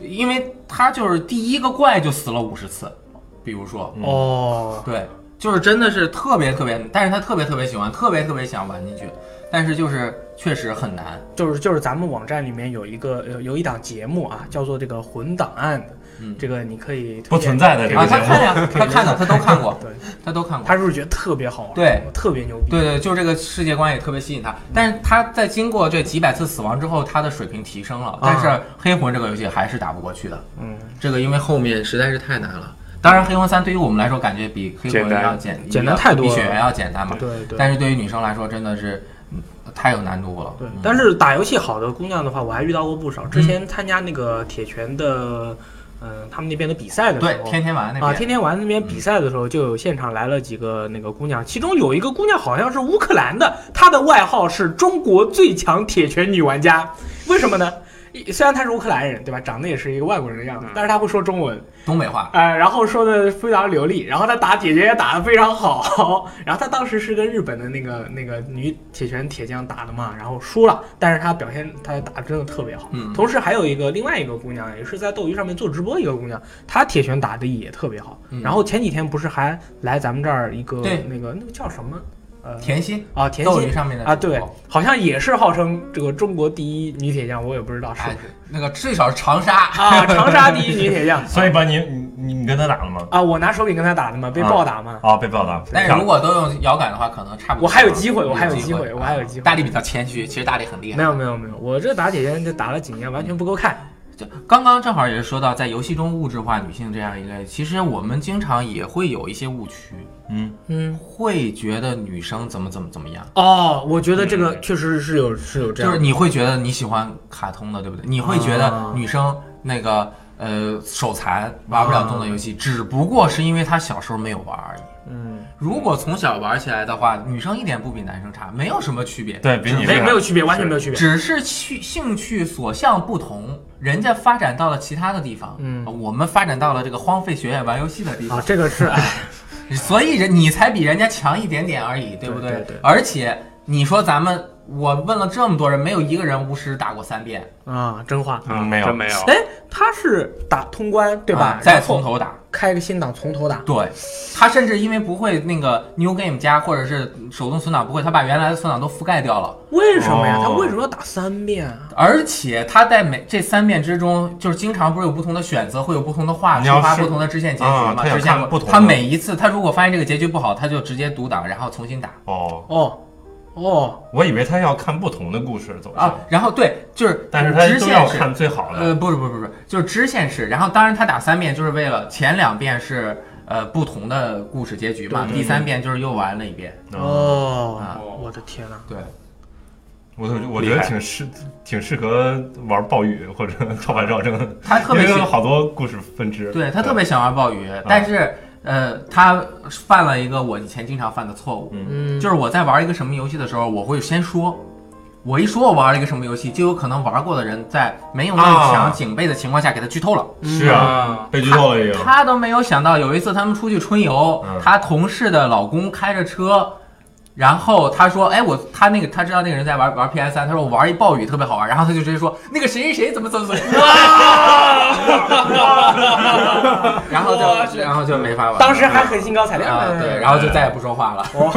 因为他就是第一个怪就死了五十次，比如说，嗯。哦，对，就是真的是特别特别，但是他特别特别喜欢，特别特别想玩进去，但是就是确实很难。就是就是咱们网站里面有一个有有一档节目啊，叫做这个魂档案。的，嗯这个你可以不存在的这啊，个节目他看呀，他看的，他都看过，对，他都看过。他是不是觉得特别好玩？对，特别牛逼。对对，就这个世界观也特别吸引他，但是他在经过这几百次死亡之后，他的水平提升了，但是黑魂这个游戏还是打不过去的。嗯，这个因为后面实在是太难了。当然，黑魂三对于我们来说感觉比黑魂简单要简简单太多了比血缘要简单嘛。对对。但是对于女生来说，真的是嗯太有难度了。对嗯，但是打游戏好的姑娘的话，我还遇到过不少。之前参加那个铁拳的，嗯、他们那边的比赛的时候，对天天玩那边。啊，天天玩那边比赛的时候，就有现场来了几个那个姑娘，其中有一个姑娘好像是乌克兰的，她的外号是中国最强铁拳女玩家，为什么呢？一虽然他是乌克兰人，对吧？长得也是一个外国人的样子，但是他会说中文，东北话，呃，然后说的非常流利，然后他打铁拳也打得非常好，然后他当时是跟日本的那个那个女铁拳铁匠打的嘛，然后输了，但是他表现他打得真的特别好。嗯，同时还有一个另外一个姑娘，也是在斗鱼上面做直播一个姑娘，她铁拳打的也特别好。嗯然后前几天不是还来咱们这儿一个那个那个叫什么呃甜心啊甜心上面的啊对，好像也是号称这个中国第一女铁匠，我也不知道是不是那个最少是长沙啊长沙第一女铁匠 所以把你你你你跟他打了吗？啊，我拿手柄跟他打的嘛，被暴打嘛。啊，被暴打。但是如果都用摇杆的话，可能差不多。我还有机会我还有机机会我还有机会大力比较谦虚，其实大力很厉害没。有没有没有，我这打铁匠就打了几年，完全不够看。就刚刚正好也是说到，在游戏中物质化女性这样一类，其实我们经常也会有一些误区，嗯，嗯，会觉得女生怎么怎么怎么样，哦，我觉得这个确实是有是有这样，就是你会觉得你喜欢卡通的，对不对？你会觉得啊。女生那个呃手残玩不了动作游戏，只不过是因为她小时候没有玩而已。嗯，如果从小玩起来的话，女生一点不比男生差，没有什么区别。对比你没没有区别，完全没有区别。只是趣兴趣所向不同，人家发展到了其他的地方，嗯。我们发展到了这个荒废学院玩游戏的地方。啊，，这个是。哎，所以人你才比人家强一点点而已，对不对对对。而且你说咱们，我问了这么多人，没有一个人巫师打过三遍，啊，真话。嗯没有真没有。哎，他是打通关对吧啊？再从头打。开个新档从头打。对，他甚至因为不会那个 New Game 加或者是手动存档不会，他把原来的存档都覆盖掉了。为什么呀？哦他为什么要打三遍啊？而且他在每这三遍之中，就是经常不是有不同的选择，会有不同的话触发不同的支线结局嘛？啊他想支线看不同他每一次他如果发现这个结局不好，他就直接读档，然后重新打哦，哦哦，我以为他要看不同的故事走啊向，。然后对，就是但是他支都要看最好的。呃，不是不是不是，就是支线是。然后当然他打三遍就是为了前两遍是呃不同的故事结局嘛，第三遍就是又玩了一遍。哦啊，我的天呐！对，我我觉得挺适挺适合玩暴雨或者超凡绕正，他特别有好多故事分支。对他特别喜欢玩暴雨，但是呃，他犯了一个我以前经常犯的错误，嗯，就是我在玩一个什么游戏的时候，我会先说。我一说我玩了一个什么游戏，就有可能玩过的人在没有那么啊强警备的情况下给他剧透了。是啊，被剧透了也有。他都没有想到，有一次他们出去春游，嗯他同事的老公开着车，然后他说：“哎，我他那个他知道那个人在玩玩 PS 三，他说我玩一暴雨特别好玩，然后他就直接说那个谁谁谁怎么怎么怎么，然后就然后就没法玩了。当时还很兴高采烈。啊，对，然后就再也不说话了。哇。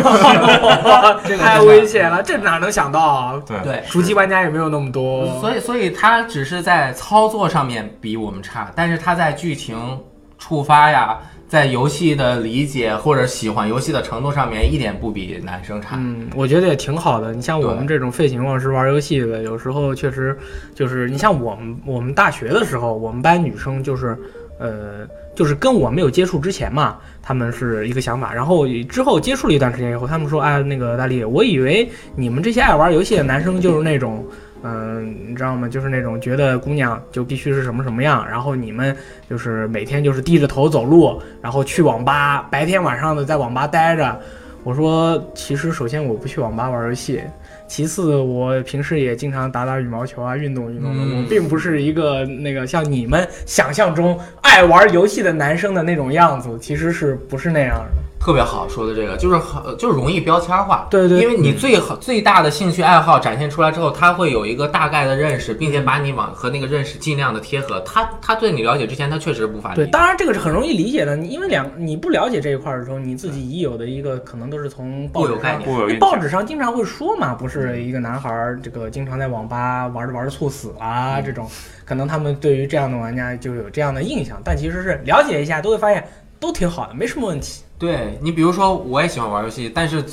这个太危险了，这哪能想到？啊？对。对，主机玩家也没有那么多，所以所以他只是在操作上面比我们差，但是他在剧情触发呀，在游戏的理解或者喜欢游戏的程度上面一点不比男生差。嗯，我觉得也挺好的。你像我们这种废寝忘食玩游戏的，有时候确实就是你像我们我们大学的时候，我们班女生就是呃，就是跟我没有接触之前嘛，他们是一个想法，然后之后接触了一段时间以后，他们说，哎，那个大力，我以为你们这些爱玩游戏的男生就是那种。嗯，你知道吗？就是那种觉得姑娘就必须是什么什么样，然后你们就是每天就是低着头走路，然后去网吧，白天晚上的在网吧待着，我说，其实首先我不去网吧玩游戏，其次我平时也经常打打羽毛球啊，运动运动的。嗯我并不是一个那个像你们想象中爱玩游戏的男生的那种样子，其实是不是那样的？特别好说的这个，就是很就是容易标签化。对对因为你最好最大的兴趣爱好展现出来之后，他会有一个大概的认识，并且把你往和那个认识尽量的贴合。他他对你了解之前，他确实无法理对，当然这个是很容易理解的，你因为两你不了解这一块儿的时候，你自己已有的一个可能都是从报纸上。固有概念。固有印象。因为报纸上经常会说嘛，不是一个男孩儿这个经常在网吧玩着玩着猝死啊，这种可能他们对于这样的玩家就有这样的印象，但其实是了解一下都会发现都挺好的，没什么问题。对你比如说，我也喜欢玩游戏，但是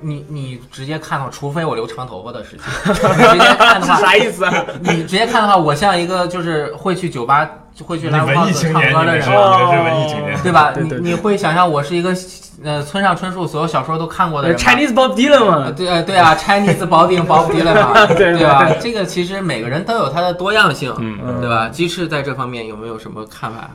你你直接看到，除非我留长头发的事情，你直接看的话，啥意思啊？你直接看的话，我像一个就是会去酒吧会去你 live 文艺青年，唱歌的人你是，哦你是文艺青年。对吧？对对对你你会想象我是一个呃村上春树所有小说都看过的人吗 Chinese Bob Dylan 呃嘛，对呃对啊，Chinese Bob Dylan 吗 对吧？这个其实每个人都有他的多样性，嗯对吧？鸡翅在这方面有没有什么看法？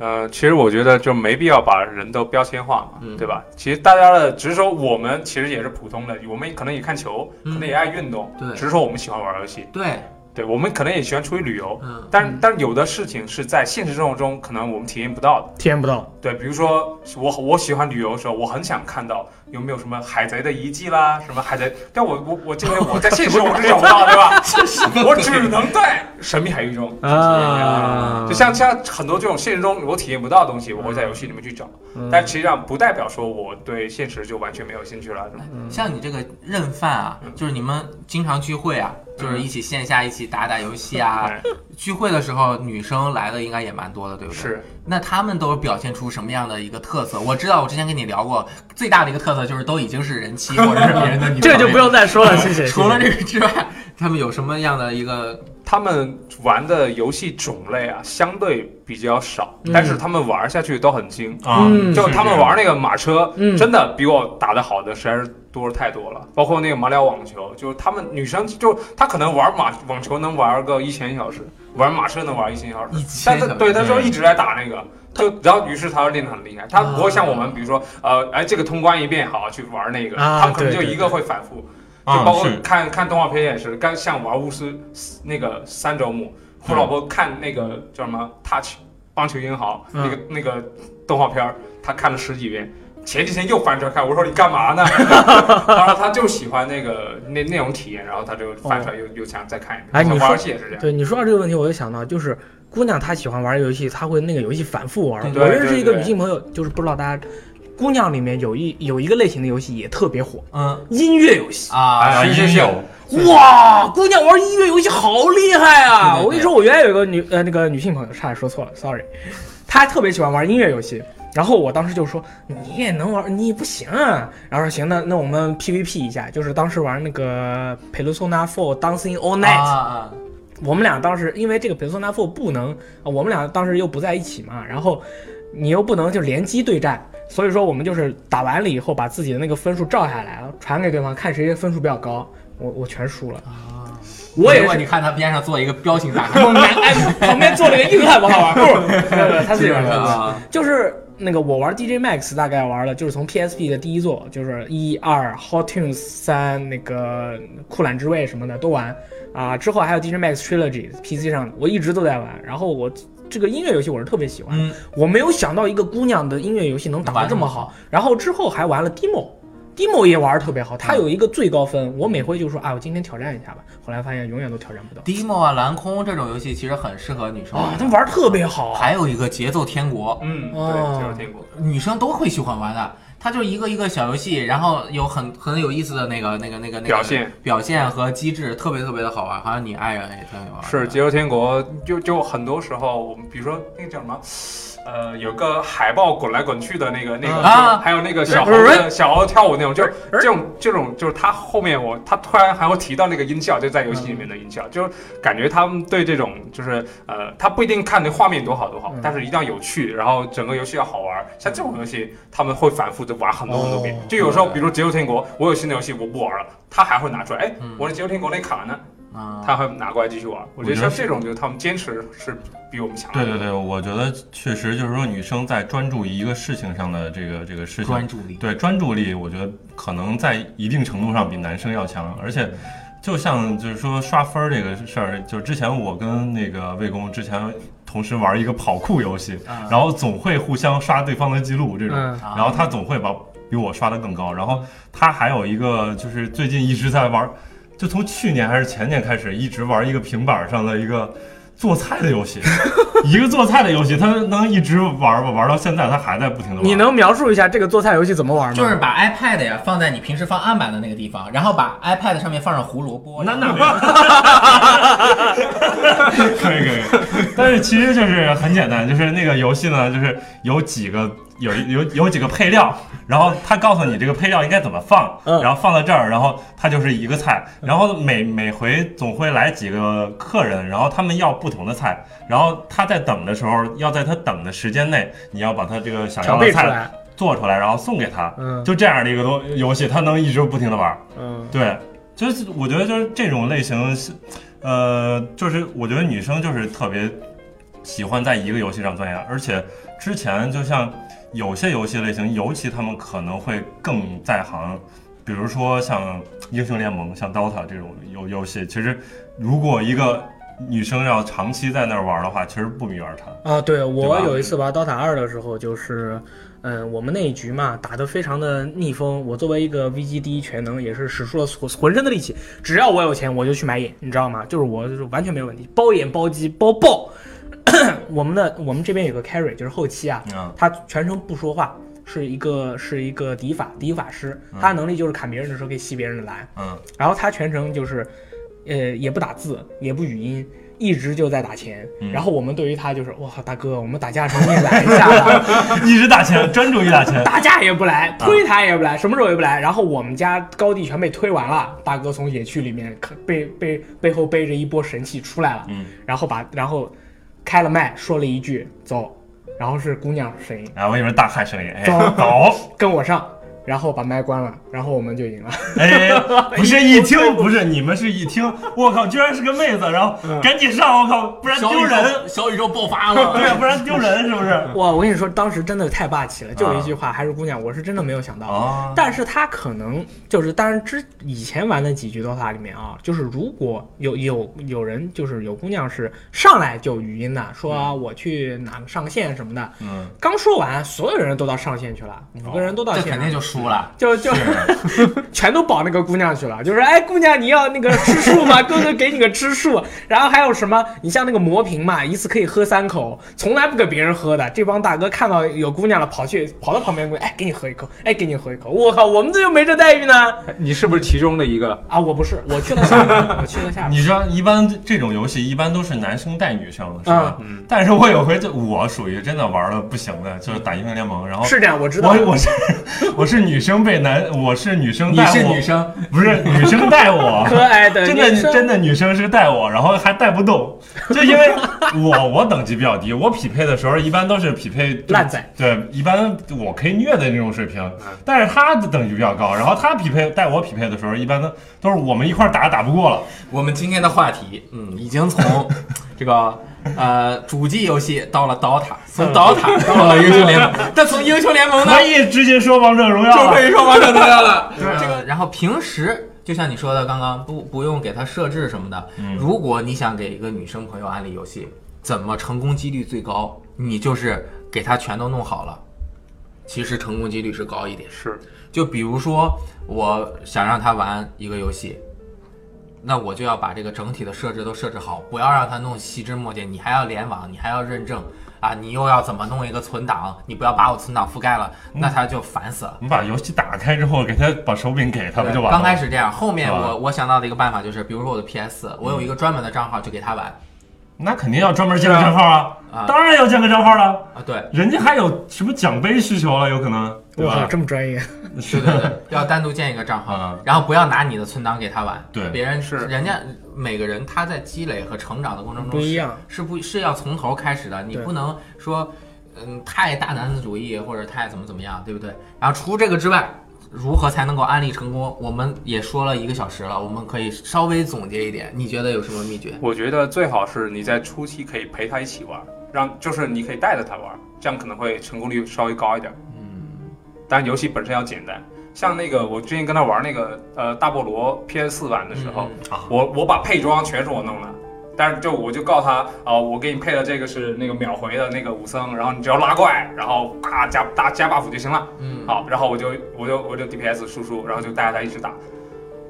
呃，其实我觉得就没必要把人都标签化嘛，嗯对吧？其实大家的只是说我们其实也是普通的，我们可能也看球，嗯可能也爱运动，对只是说我们喜欢玩游戏，对，对我们可能也喜欢出去旅游，嗯但但有的事情是在现实生活中可能我们体验不到的。体验不到。对，比如说我我喜欢旅游的时候，我很想看到有没有什么海贼的遗迹啦，什么海贼，但我我我今天我在 现实我是找不到，对吧？我只能在神秘海域中。啊就像像很多这种现实中我体验不到的东西，我会在游戏里面去找，但实际上不代表说我对现实就完全没有兴趣了，是吧？像你这个认饭啊，就是你们经常聚会啊，就是一起线下一起打打游戏啊。哎聚会的时候，女生来的应该也蛮多的，对不对？。是，那她们都表现出什么样的一个特色？我知道，我之前跟你聊过，最大的一个特色就是都已经是人妻或者是别人的女朋友。这个就不用再说了，谢谢。除了这个之外，他们有什么样的一个？他们玩的游戏种类啊，相对比较少，嗯但是他们玩下去都很精。啊，嗯就他们玩那个马车，嗯真的比我打的好的实在是多太多了。包括那个马里奥网球，就是他们女生就她可能玩马网球能玩个一千小时，玩马车能玩一千小时，一千小时但是对，她就一直在打那个。就然后，于是她练得很厉害。她不会像我们，比如说，呃，哎，这个通关一遍好去玩那个，啊他们可能就一个会反复。就啊包括是看看动画片也是，刚像玩巫师那个三周目，我老婆看那个叫什么《Touch 棒球英豪》嗯那个那个动画片，她看了十几遍。前几天又翻出来看，我说你干嘛呢？她说她就喜欢那个那那种体验，然后她就翻出来又、又想再看一遍。玩游戏也是这样。对你说到这个问题，我就想到，就是姑娘她喜欢玩游戏，她会那个游戏反复玩。对我认识一个女性朋友，就是不知道大家，姑娘里面有一有一个类型的游戏也特别火，嗯音乐游戏。啊，哎是是是，音有哇，姑娘玩音乐游戏好厉害啊！对对对我跟你说，我原来有个女呃那个女性朋友，差点说错了，sorry，她特别喜欢玩音乐游戏。然后我当时就说你也能玩，你不行啊。然后说行，那那我们 PVP 一下，就是当时玩那个 Persona 4 Dancing All 啊 Night，、啊我们俩当时因为这个 Persona 4不能，啊我们俩当时又不在一起嘛，然后你又不能就联机对战，所以说我们就是打完了以后把自己的那个分数照下来，传给对方，看谁分数比较高。我我全输了，啊！我也是。你看他边上做一个彪形大我们哎，旁边坐了个硬汉，我好玩。不是，不是，不是他自己玩的。啊，就是那个我玩 DJ Max 大概玩了，就是从 PSP 的第一座，就是一二 Hot Tunes 三那个酷懒之位什么的都玩啊，之后还有 DJ Max Trilogy PC 上的，我一直都在玩。然后我这个音乐游戏我是特别喜欢，嗯，我没有想到一个姑娘的音乐游戏能打得这么好。然后之后还玩了 Demo。Demo 也玩的特别好，它有一个最高分，我每回就说啊，我今天挑战一下吧。后来发现永远都挑战不到。Demo 啊，蓝空这种游戏其实很适合女生哇，玩他玩得特别好。还有一个节奏天国，嗯，哦对，节奏天国。女生都会喜欢玩的。它就一个一个小游戏，然后有很很有意思的那个那个那个那个表现表现和机制，特别特别的好玩。好像你爱人也特别玩。是《节奏天国》就就很多时候，我们比如说那个叫什么，呃，有个海豹滚来滚去的那个那个，啊还有那个小猴嗯子小猴跳舞那种，就是这种这种就是他后面我他突然还会提到那个音效，就在游戏里面的音效，就是感觉他们对这种就是呃，他不一定看那画面多好多好嗯，但是一定要有趣，然后整个游戏要好玩。像这种游戏，他们会反复的玩很多很多遍哦。就有时候，比如《节奏天国》，我有新的游戏我不玩了，他还会拿出来，哎嗯，我的《节奏天国》那卡呢？啊，他会拿过来继续玩。我觉得像这种，就是他们坚持是比我们强。对对对，我觉得确实就是说，女生在专注于一个事情上的这个这个事情，专注力。对专注力，我觉得可能在一定程度上比男生要强，而且就像就是说刷分儿这个事儿，就是之前我跟那个魏工之前同时玩一个跑酷游戏，啊。然后总会互相刷对方的记录这种，然后他总会把比我刷的更高，然后他还有一个就是最近一直在玩，就从去年还是前年开始一直玩一个平板上的一个。做菜的游戏，一个做菜的游戏，他能一直玩吧，玩到现在，他还在不停的玩。你能描述一下这个做菜游戏怎么玩吗？就是把 iPad 呀放在你平时放案板的那个地方，然后把 iPad 上面放上胡萝卜。那那 可以可以，但是其实就是很简单，就是那个游戏呢，就是有几个有有有几个配料，然后他告诉你这个配料应该怎么放，嗯然后放到这儿，然后它就是一个菜，然后每每回总会来几个客人，然后他们要不同的菜，然后他在等的时候，要在他等的时间内，你要把他这个想要的菜。做出来，然后送给他，嗯就这样的一个东游戏，他能一直不停的玩。嗯对，就是我觉得就是这种类型是，呃，就是我觉得女生就是特别喜欢在一个游戏上钻研，而且之前就像有些游戏类型，尤其他们可能会更在行，比如说像英雄联盟、像 DOTA 这种游游戏，其实如果一个女生要长期在那儿玩的话，其实不比玩它。啊，对我有一次玩 DOTA 二的时候，就是，嗯，我们那一局嘛打得非常的逆风。我作为一个 VG 第一全能，也是使出了浑浑身的力气，只要我有钱，我就去买眼，你知道吗？就是我就是完全没有问题，包眼包机包爆。我们的我们这边有个 carry，就是后期啊，嗯他全程不说话，是一个是一个敌法敌法师，他的能力就是砍别人的时候可以吸别人的蓝，嗯，然后他全程就是，呃，也不打字，也不语音，一直就在打钱。嗯然后我们对于他就是，哇，大哥，我们打架的时候你也来一下吧，一直打钱，专注于打钱。打架也不来，推他也不来，什么时候也不来。然后我们家高地全被推完了，大哥从野区里面可背背背后背着一波神器出来了，嗯，然后把然后开了麦说了一句走，然后是姑娘声音，啊我以为大汉声音，哎，走。走，跟我上。然后把麦关了，然后我们就赢了。哎，不是一听，不是你们是一听，我靠，居然是个妹子，然后赶紧上，我靠，不然丢人。小宇宙爆发了。对，不然丢人是不是？哇，我跟你说，当时真的太霸气了，就一句话，还是姑娘，我是真的没有想到。啊，但是他可能就是，当然之以前玩的几局 DOTA 里面啊，就是如果有有有人就是有姑娘是上来就语音的，说啊我去哪个上线什么的，嗯，刚说完，所有人都到上线去了，五个人都到线肯定就输了。就就 全都保那个姑娘去了，就是哎姑娘你要那个吃树吗？哥哥给你个吃树。然后还有什么？你像那个魔瓶嘛，一次可以喝三口，从来不给别人喝的。这帮大哥看到有姑娘了，跑去跑到旁边姑娘，哎给你喝一口，哎给你喝一口。我靠，我们这就没这待遇呢。你是不是其中的一个？啊，我不是，我去了下面，我去了下面。你知道，一般这种游戏一般都是男生带女生，是吧？嗯，但是我有回就我属于真的玩的不行的，就是打英雄联盟，然后是这样，我知道。我我是我是女生被男，我是女生你带我，是女生，不是女生带我，可爱的真的女生。真的女生是带我，然后还带不动，就因为我 我等级比较低，我匹配的时候一般都是匹配烂仔，对，一般我可以虐的那种水平，但是他的等级比较高，然后他匹配带我匹配的时候，一般都都是我们一块儿打打不过了，我们今天的话题，嗯，已经从这个呃主机游戏到了 DOTA，从 DOTA 到了英雄联盟，但从英雄联盟呢可以直接说王者荣耀了。就可以说王者荣耀了。这个，然后平时就像你说的，刚刚不不用给他设置什么的。嗯如果你想给一个女生朋友安利游戏，怎么成功几率最高？你就是给她全都弄好了，其实成功几率是高一点。是就比如说，我想让她玩一个游戏，那我就要把这个整体的设置都设置好，不要让它弄细枝末节。你还要联网，你还要认证啊，你又要怎么弄一个存档？你不要把我存档覆盖了，那他就烦死了。你把游戏打开之后，给他把手柄给他，不就完了？刚开始这样，后面我我想到的一个办法就是，比如说我的 PS，我有一个专门的账号就给他玩那肯定要专门建个账号啊，啊当然要建个账号了。啊，对人家还有什么奖杯需求了，有可能，对，吧？这么专业。对对对，要单独建一个账号啊，然后不要拿你的存档给他玩，对别人是人家每个人他在积累和成长的过程中不一样是不是要从头开始的，你不能说嗯太大男子主义或者太怎么怎么样，对不对？然后除这个之外。如何才能够安利成功？我们也说了一个小时了，我们可以稍微总结一点。你觉得有什么秘诀？我觉得最好是你在初期可以陪他一起玩，让就是你可以带着他玩，这样可能会成功率稍微高一点。嗯，当然游戏本身要简单，像那个我之前跟他玩那个呃大菠萝 PS 四版的时候，嗯我我把配装全是我弄的，但是就我就告诉他啊、呃我给你配的这个是那个秒回的那个武僧，然后你只要拉怪，然后咔加打加 buff 就行了。嗯，好，然后我就我就我就 DPS 输出，然后就带着他一直打，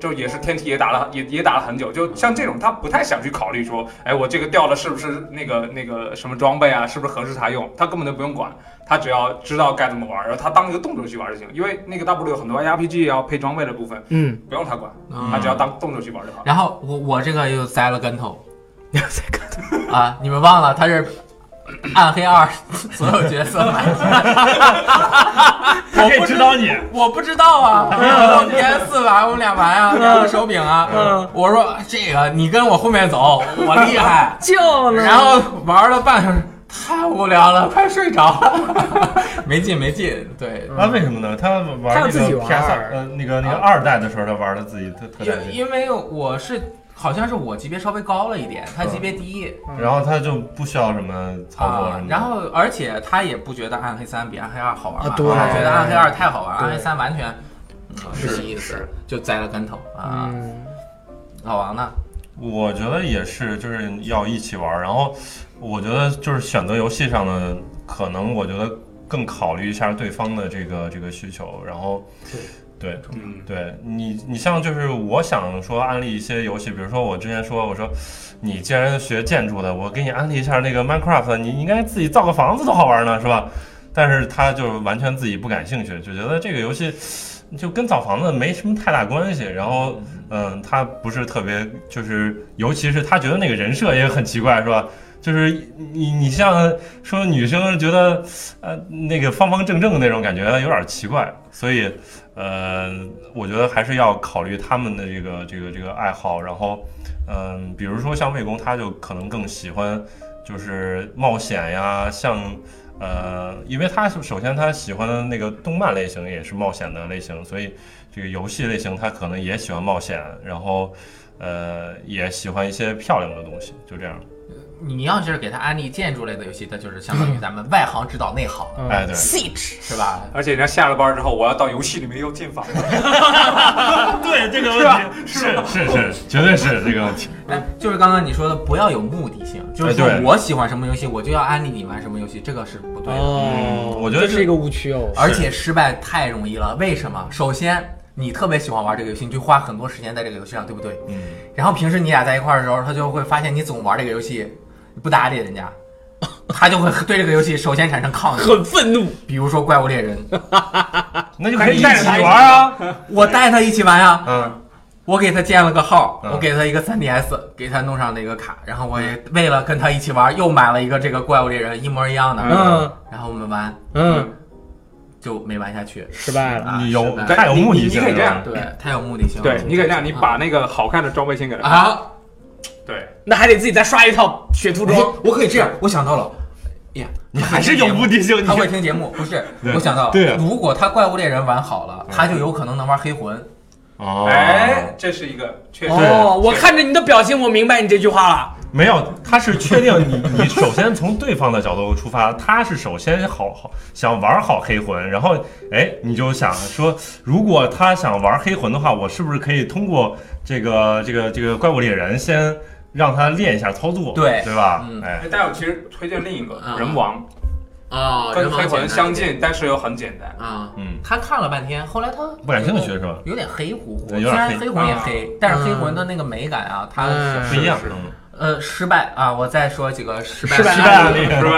就也是天梯也打了也也打了很久，就像这种他不太想去考虑说，哎，我这个掉了是不是那个那个什么装备啊，是不是合适他用，他根本就不用管，他只要知道该怎么玩，然后他当一个动作去玩就行，因为那个 W 有很多 ARPG 要配装备的部分，嗯，不用他管，嗯他只要当动作去玩就好。然后我我这个又栽了跟头，栽跟头啊！你们忘了他是 暗黑二所有角色买 他可以指导你。我不知道啊，我 PS 四版我们俩玩啊，两个手柄啊。嗯我说这个你跟我后面走，我厉害。就呢。然后玩了半小时，太无聊了，快睡着了，没劲没劲。对，啊，为什么呢？他玩那个他要自己玩 PS 呃那个那个二代的时候，他玩的自己特特带劲，因因为我是好像是我级别稍微高了一点，他级别低。然后他就不需要什么操作什么，的。啊然后而且他也不觉得暗黑三比暗黑二好玩嘛，啊对他觉得暗黑二太好玩，对暗黑三完全嗯是是意思，就栽了跟头啊。嗯，老王呢？我觉得也是，就是要一起玩儿。然后我觉得就是选择游戏上的，可能我觉得更考虑一下对方的这个这个需求。然后，对嗯，对你，你像就是我想说安利一些游戏，比如说我之前说我说你既然学建筑的，我给你安利一下那个 Minecraft，你应该自己造个房子多好玩呢，是吧？但是他就完全自己不感兴趣，就觉得这个游戏就跟造房子没什么太大关系。然后，嗯，他不是特别，就是尤其是他觉得那个人设也很奇怪，是吧？就是你你像说女生觉得呃那个方方正正的那种感觉有点奇怪，所以呃，我觉得还是要考虑他们的这个这个这个爱好，然后嗯、比如说像魏公，他就可能更喜欢就是冒险呀，像呃，因为他首先他喜欢的那个动漫类型也是冒险的类型，所以这个游戏类型他可能也喜欢冒险，然后呃也喜欢一些漂亮的东西，就这样。你要是给他安利建筑类的游戏，那就是相当于咱们外行指导内行嗯哎，对，，Siege 是吧？而且人家下了班之后，我要到游戏里面要建房。对这个问题是是是，绝对是这个问题。哎，就是刚刚你说的，不要有目的性，就是我喜欢什么游戏，我就要安利你玩什么游戏，这个是不对的。哦嗯我觉得是这是一个误区哦。而且失败太容易了，为什么？首先，你特别喜欢玩这个游戏，你就花很多时间在这个游戏上，对不对？嗯，然后平时你俩在一块儿的时候，他就会发现你总玩这个游戏，你不搭理人家，他就会对这个游戏首先产生抗拒。很愤怒，比如说怪物猎人，那就可以一起带着他一起玩啊。我带他一起玩啊，嗯，我给他建了个号，嗯我给他一个 3DS，给他弄上那个卡，然后我也为了跟他一起玩，又买了一个这个怪物猎人一模一样的，嗯然后我们玩嗯，就没玩下去。失败了。有太有目的性了。你可以这样对，太有目的性了。对，你可以这样，你把那个好看的装备先给他。啊，对，那还得自己再刷一套血兔装。我可以这样，我想到了，哎呀，你还是有目的性。他会听节目，不是？我想到，对啊如果他怪物猎人玩好了，他就有可能能玩黑魂。哦，哎，这是一个确实。哦，我看着你的表情，我明白你这句话了。没有，他是确定你，你首先从对方的角度出发，他是首先好好想玩好黑魂，然后哎，你就想说，如果他想玩黑魂的话，我是不是可以通过这个这个这个怪物猎人先让他练一下操作，对对吧？嗯哎哎，但我其实推荐另一个嗯人王，啊跟黑魂相近，但是又很简单。啊。嗯，他看了半天，后来他不感兴趣是吧？有点黑乎乎。虽有点然黑魂也啊黑，但是黑魂的那个美感啊，它不一样，呃失败啊。我再说几个失败失败失败案例是吧？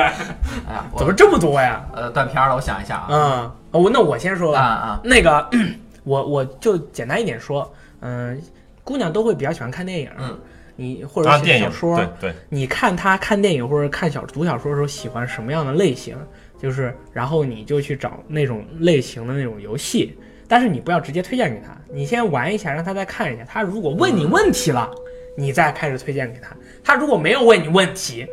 哎呀，我怎么这么多呀？呃断片儿了？我想一下啊嗯，我那我先说吧。啊啊那个，我我就简单一点说，嗯，姑娘都会比较喜欢看电影，嗯，你或者啊，是电影小说，对对，你看他看电影或者看小读小说的时候喜欢什么样的类型，就是然后你就去找那种类型的那种游戏，但是你不要直接推荐给他，你先玩一下，让他再看一下。他如果问你问题了，你再开始推荐给他。他如果没有问你问题，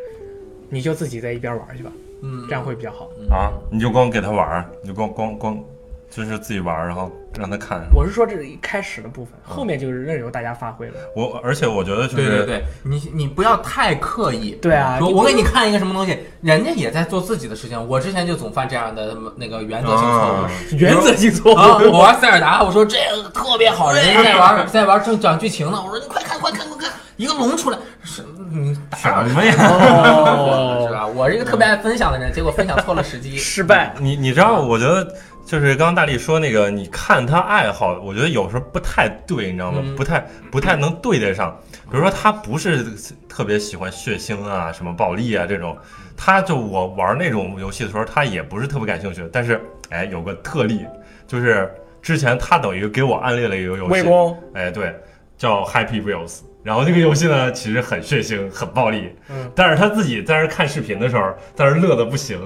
你就自己在一边玩去吧，嗯，这样会比较好。啊，你就光给他玩，你就光光光就是自己玩儿，然后让他看。我是说这是一开始的部分，后面就是任由大家发挥了。我而且我觉得就是对对对，你你不要太刻意。对啊，说我给你看一个什么东西，人家也在做自己的事情。我之前就总犯这样的那个原则性错误。啊原则性错误。啊！我玩塞尔达，我说这个特别好，人家在玩在玩正讲剧情呢。我说你快看快看快看，一个龙出来，是你打什么呀？哦 是吧？我是一个特别爱分享的人，结果分享错了时机。失败。你你知道，我觉得就是刚刚大力说那个，你看他爱好，我觉得有时候不太对，你知道吗？嗯不太不太能对得上。比如说他不是特别喜欢血腥啊、什么暴力啊这种，他就我玩那种游戏的时候，他也不是特别感兴趣。但是哎，有个特例，就是之前他等于给我安利了一个游戏，哎对，叫 Happy Wheels。然后这个游戏呢，其实很血腥、很暴力，嗯，但是他自己在那看视频的时候，在那乐的不行。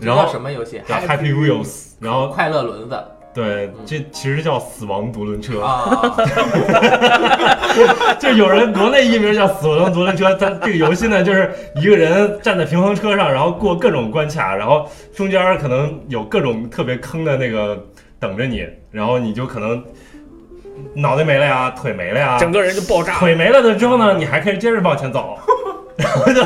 然后什么游戏？叫 Happy Wheels，然后快乐轮子对，这其实叫死亡独轮车，啊！就有人国内译名叫死亡独轮车。它这个游戏呢，就是一个人站在平衡车上，然后过各种关卡，然后中间可能有各种特别坑的那个等着你，然后你就可能脑袋没了呀，腿没了呀，整个人就爆炸。腿没了的之后呢，你还可以接着往前走，然后就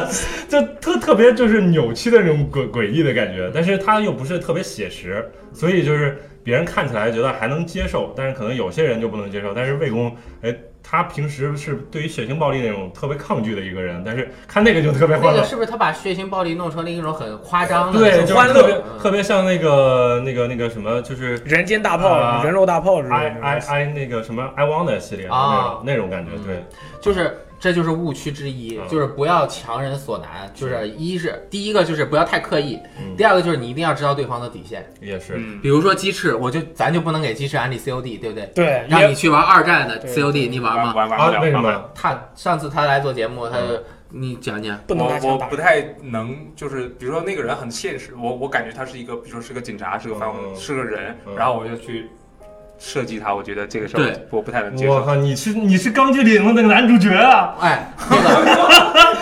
就特特别就是扭曲的那种诡诡异的感觉，但是它又不是特别写实，所以就是别人看起来觉得还能接受，但是可能有些人就不能接受。但是魏公，哎，他平时是对于血腥暴力那种特别抗拒的一个人，但是看那个就特别欢乐。那个是不是他把血腥暴力弄成了一种很夸张的对，就是特别嗯特别像那个那个那个什么，就是人间大炮、啊人肉大炮之类 i 的 i i 那个什么 i want 的系列的那啊种那种感觉，对，就是这就是误区之一，嗯就是不要强人所难。就是一是第一个就是不要太刻意，嗯第二个就是你一定要知道对方的底线。也是。嗯，比如说鸡翅，我就咱就不能给鸡翅安利 COD，对不对？对，让也你去玩二战的 COD，你玩吗？啊玩玩不了，为什么玩不了他上次他来做节目，他就你讲讲。不能我。我不太能，就是比如说那个人很现实，我我感觉他是一个，比如说是个警察，是个反恐，嗯是个人，嗯然后我就去设计他，我觉得这个事儿对我不太能接受。我靠，你是你是钢锯岭的那个男主角啊！哎，那个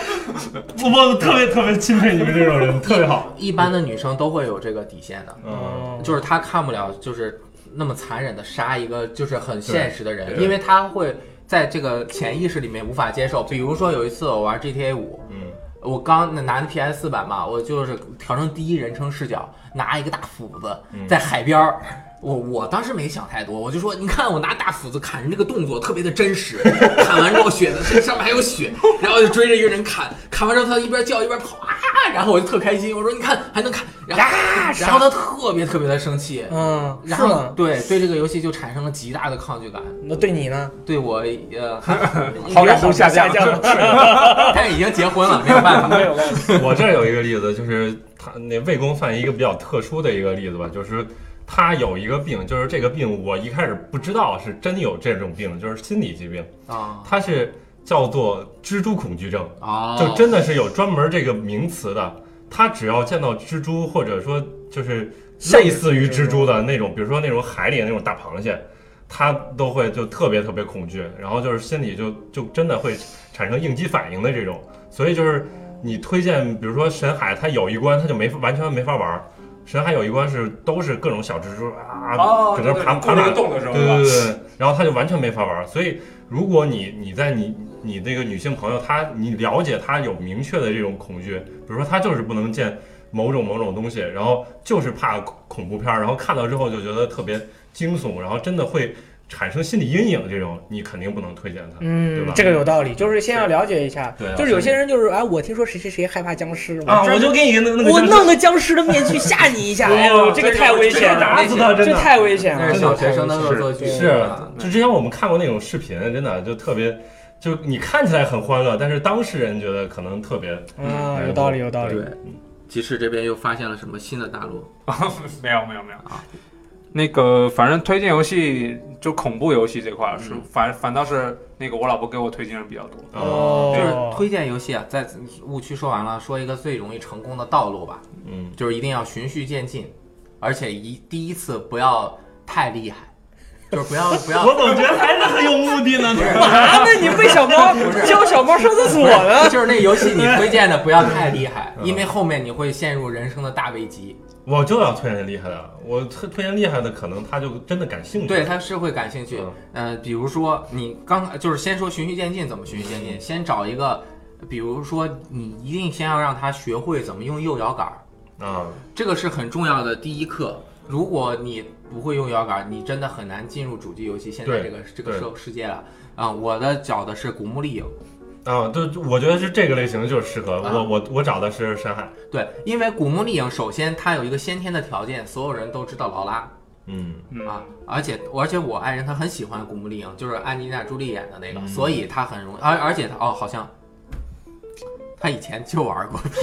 我特别特别钦佩你们这种人，特别好。一般的女生都会有这个底线的，嗯，就是她看不了，就是那么残忍的杀一个就是很现实的人，因为她会在这个潜意识里面无法接受。比如说有一次我玩 GTA 五，嗯，我刚拿的 PS 四版嘛，我就是调成第一人称视角，拿一个大斧子嗯在海边儿。我我当时没想太多，我就说，你看我拿大斧子砍人这个动作特别的真实，砍完之后血的这上面还有血，然后就追着一个人砍，砍完之后他一边叫一边跑啊，然后我就特开心，我说你看还能砍，然后然后他特别特别的生气，嗯，然后是吗？对对这个游戏就产生了极大的抗拒感，那对你呢？对我呃，还好感度下降下降了，但是已经结婚了，没有办法，没有办法。我这儿有一个例子，就是他那魏公算一个比较特殊的一个例子吧，就是他有一个病，就是这个病我一开始不知道是真有这种病，就是心理疾病，啊他是叫做蜘蛛恐惧症，啊，就真的是有专门这个名词的。他只要见到蜘蛛，或者说就是类似于蜘蛛的那种，比如说那种海里的那种大螃蟹，他都会就特别特别恐惧，然后就是心里就就真的会产生应激反应的这种。所以就是你推荐，比如说神海，他有一关他就没法完全没法玩儿。神还有一关是都是各种小蜘蛛啊，哦，整个爬爬满过那个洞的时候对对对对，然后他就完全没法玩儿。所以如果你你在你你这个女性朋友，她你了解她有明确的这种恐惧，比如说她就是不能见某种某种东西，然后就是怕恐恐怖片儿，然后看到之后就觉得特别惊悚，然后真的会产生心理阴影，这种你肯定不能推荐他，嗯，对吧，嗯这个有道理，就是先要了解一下。对啊就是有些人就是哎，我听说谁谁谁害怕僵尸，啊，我就给你那那个我弄个僵尸的面具吓你一下，哇哎呦，这个太危险了，打死他，真的。这太危险了，小学生的恶作剧，是，啊就之前我们看过那种视频，真的就特别，就你看起来很欢乐，但是当事人觉得可能特别，啊，有道理，有道理。对。集市这边又发现了什么新的大陆？没有没有没有啊。那个，反正推荐游戏就恐怖游戏这块儿是嗯。反反倒是那个我老婆给我推荐的比较多。哦。就是推荐游戏啊，在误区说完了，说一个最容易成功的道路吧，嗯，就是一定要循序渐进，而且一第一次不要太厉害，就是不要不要我总觉得还是很有目的呢。干嘛呢？你喂小猫，教小猫上厕所呢？就是那游戏你推荐的不要太厉害，因为后面你会陷入人生的大危机。我就要推荐厉害的，我推推荐厉害的，可能他就真的感兴趣。对，他是会感兴趣嗯。呃，比如说你刚就是先说循序渐进，怎么循序渐进？先找一个，比如说你一定先要让他学会怎么用右摇杆儿，啊，这个是很重要的第一课。如果你不会用摇杆，你真的很难进入主机游戏现在这个这个社世世界了。啊、我的找的是古墓丽影，啊，对，我觉得是这个类型就是适合啊。我，我我找的是深海，对，因为古墓丽影首先它有一个先天的条件，所有人都知道劳拉，嗯，嗯。啊，而且而且我爱人他很喜欢古墓丽影，就是安吉丽娜朱莉演的那个，嗯。所以他很容易，而而且他哦好像。他以前就玩过，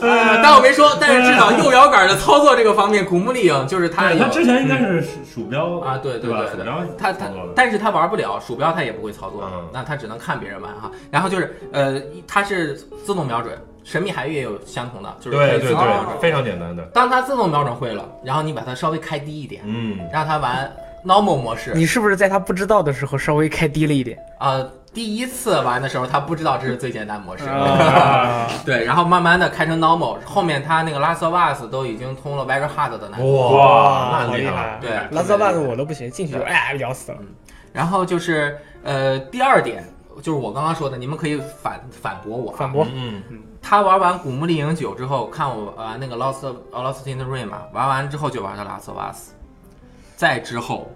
呃，但我没说。但是至少右摇杆的操作这个方面，古墓丽影就是他他之前应该是鼠鼠标啊，对对对吧对对鼠标他他但是他玩不了鼠标，他也不会操作，嗯那他只能看别人玩哈。然后就是呃，他是自动瞄准，神秘海域也有相同的，就是可对对以自动瞄准对，非常简单的，当他自动瞄准会了，然后你把它稍微开低一点，嗯，让他玩 normal 模式。你是不是在他不知道的时候稍微开低了一点？呃，第一次玩的时候，他不知道这是最简单模式。啊，对，然后慢慢的开成 normal，后面他那个 Last of Us 都已经通了 very hard 的难度。哇，那好厉厉害！对拉斯巴斯我都不行，进去就哎聊死了。然后就是呃，第二点就是我刚刚说的，你们可以反反驳我啊。反驳，嗯，他玩完《古墓丽影九》之后，看我玩那个 Lost of- Lost in the Rain 嘛，玩完之后就玩的 Last of Us，再之后，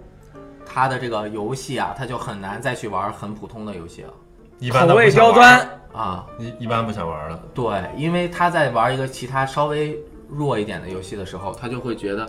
他的这个游戏啊，他就很难再去玩很普通的游戏了。一般口味都不想玩刁钻，啊。一一般不想玩了，对，因为他在玩一个其他稍微弱一点的游戏的时候，他就会觉得，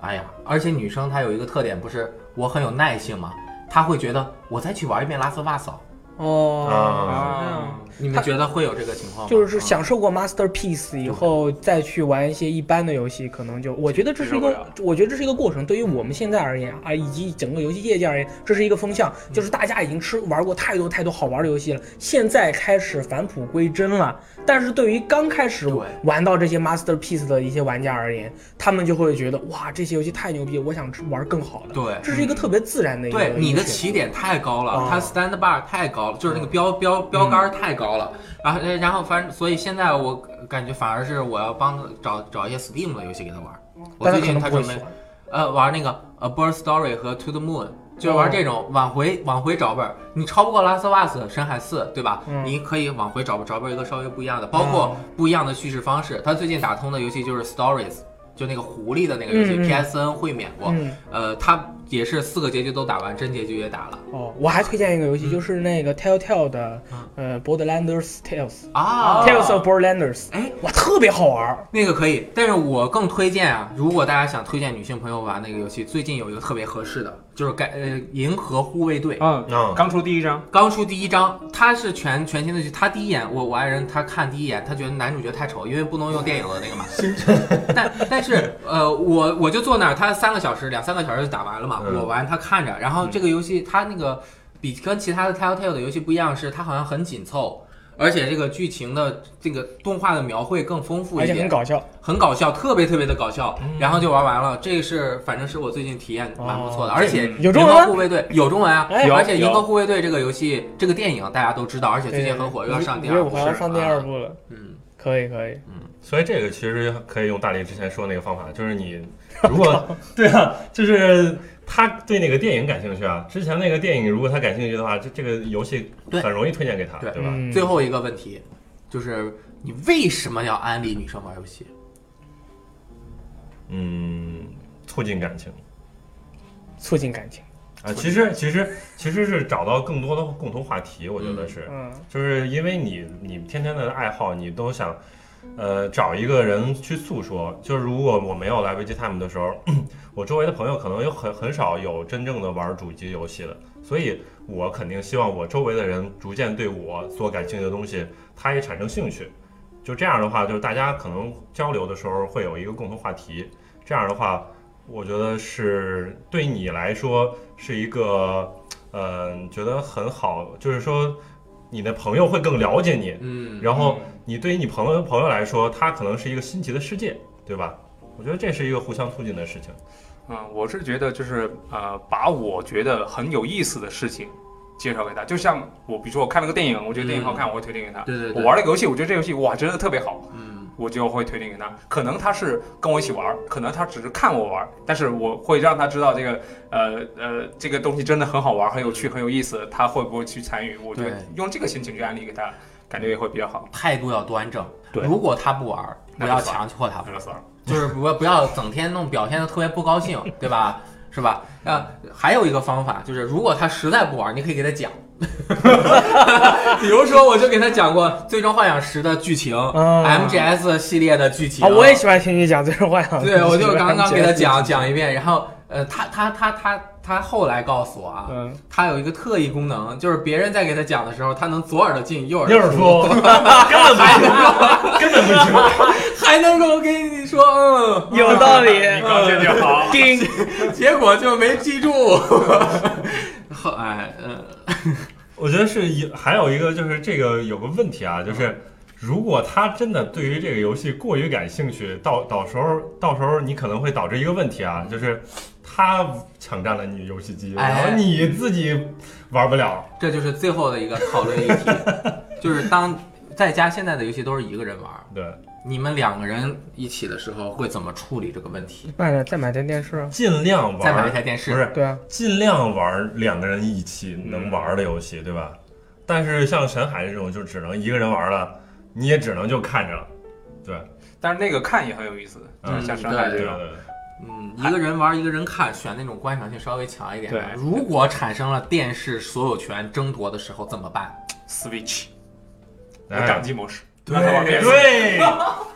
哎呀，而且女生她有一个特点，不是我很有耐性嘛，她会觉得我再去玩一遍拉斯瓦斯，哦，啊，你们觉得会有这个情况吗？就是嗯享受过 masterpiece 以后再去玩一些一般的游戏，可能就我觉得这是一个我觉得这是一个过程。对于我们现在而言啊，以及整个游戏业界而言，这是一个风向，就是大家已经吃玩过太多太多好玩的游戏了，现在开始返璞归真了。但是对于刚开始玩到这些 masterpiece 的一些玩家而言，他们就会觉得哇，这些游戏太牛逼，我想玩更好的。对。这是一个特别自然的一个对，你的起点太高了，哦它 stand bar 太高高了，就是那个标标标杆太高了。然后呃然后反正所以现在我感觉反而是我要帮他找找一些 Steam 的游戏给他玩儿。我最近他准备。呃玩那个 A Bird Story 和 To the Moon。就是玩这种往回往回找本儿，你超不过拉斯瓦斯、深海四，对吧？嗯你可以往回找本找本一个稍微不一样的，包括不一样的叙事方式。他最近打通的游戏就是 Stories，就那个狐狸的那个游戏、嗯嗯 p s n 会免过。嗯，呃，他也是四个结局都打完，真结局也打了哦，我还推荐一个游戏，就是那个 Telltale 的嗯呃 Borderlanders Tales 啊 Tales of Borderlanders，哎，哇，特别好玩儿。那个可以，但是我更推荐啊，如果大家想推荐女性朋友玩那个游戏，最近有一个特别合适的，就是改呃银河护卫队。嗯，嗯，刚出第一章，刚出第一章，它是全全新的剧。他第一眼，我我爱人他看第一眼，他觉得男主角太丑，因为不能用电影的那个嘛。但 但是呃，我我就坐那儿，他三个小时两三个小时就打完了嘛。嗯我玩他看着，然后这个游戏它那个比跟其他的 Telltale 的游戏不一样，是它好像很紧凑，而且这个剧情的这个动画的描绘更丰富一点很搞笑。很搞笑，特别特别的搞笑。嗯然后就玩完了，这个是反正是我最近体验蛮不错的，哦而且有中文吗银河护卫队有中文啊，哎有而且《银河护卫队》这个游戏这个电影大家都知道，而且最近很火，又要上第二部要上第二部了，嗯，可以可以。嗯所以这个其实可以用大力之前说那个方法，就是你如果对啊，就是他对那个电影感兴趣啊，之前那个电影如果他感兴趣的话，这这个游戏很容易推荐给他，对对吧？嗯最后一个问题就是你为什么要安利女生玩游戏？嗯，促进感情促进感情。啊，其实其实其实是找到更多的共同话题，我觉得是，嗯，就是因为你你天天的爱好，你都想。呃，找一个人去诉说，就是如果我没有来 VG Time 的时候，我周围的朋友可能有很很少有真正的玩主机游戏的，所以我肯定希望我周围的人逐渐对我所感兴趣的东西，他也产生兴趣。就这样的话，就是大家可能交流的时候会有一个共同话题。这样的话，我觉得是对你来说是一个，呃，觉得很好，就是说你的朋友会更了解你，嗯，然后你对于你朋友朋友来说，他可能是一个新奇的世界，对吧？我觉得这是一个互相促进的事情。嗯，我是觉得就是呃，把我觉得很有意思的事情介绍给他，就像我，比如说我看了个电影，我觉得电影好看，我会推荐给他。对对对，我玩了个游戏，我觉得这游戏哇，真的特别好，嗯我就会推荐给他。可能他是跟我一起玩，可能他只是看我玩，但是我会让他知道这个呃呃这个东西真的很好玩、很有趣、很有意思，他会不会去参与？我觉得对用这个心情去安利给他，感觉也会比较好。态度要端正。对如果他不玩，不要强迫他玩那。就算了。就是不不要整天弄表现的特别不高兴，对吧？是吧？啊，还有一个方法就是，如果他实在不玩，你可以给他讲。比如说，我就给他讲过《最终幻想十》的剧情、嗯 MGS 系列的剧情。啊，我也喜欢听你讲《最终幻想》。对，我就刚刚给他讲讲。讲一遍，然后呃，他他他他他后来告诉我啊，嗯，他有一个特异功能，就是别人在给他讲的时候，他能左耳朵进右耳朵出，根本不听，根本不行。还能够跟你说嗯，有道理。高兴就好。叮，结果就没记住。后哎嗯，我觉得是一，还有一个就是这个有个问题啊，就是如果他真的对于这个游戏过于感兴趣，到到时候到时候你可能会导致一个问题啊，就是他抢占了你游戏机，哎然后你自己玩不了。这就是最后的一个讨论议题，就是当在家现在的游戏都是一个人玩，对，你们两个人一起的时候会怎么处理这个问题？买了再买台电视啊。尽量玩，再买一台电视不是对啊，尽量玩两个人一起能玩的游戏，对吧？但是像沈海这种就只能一个人玩了，你也只能就看着了，对，但是那个看也很有意思，嗯像山海对对这种。对。嗯，一个人玩一个人看，选那种观赏性稍微强一点的。对如果产生了电视所有权争夺的时候怎么办？Switch 掌机模式，对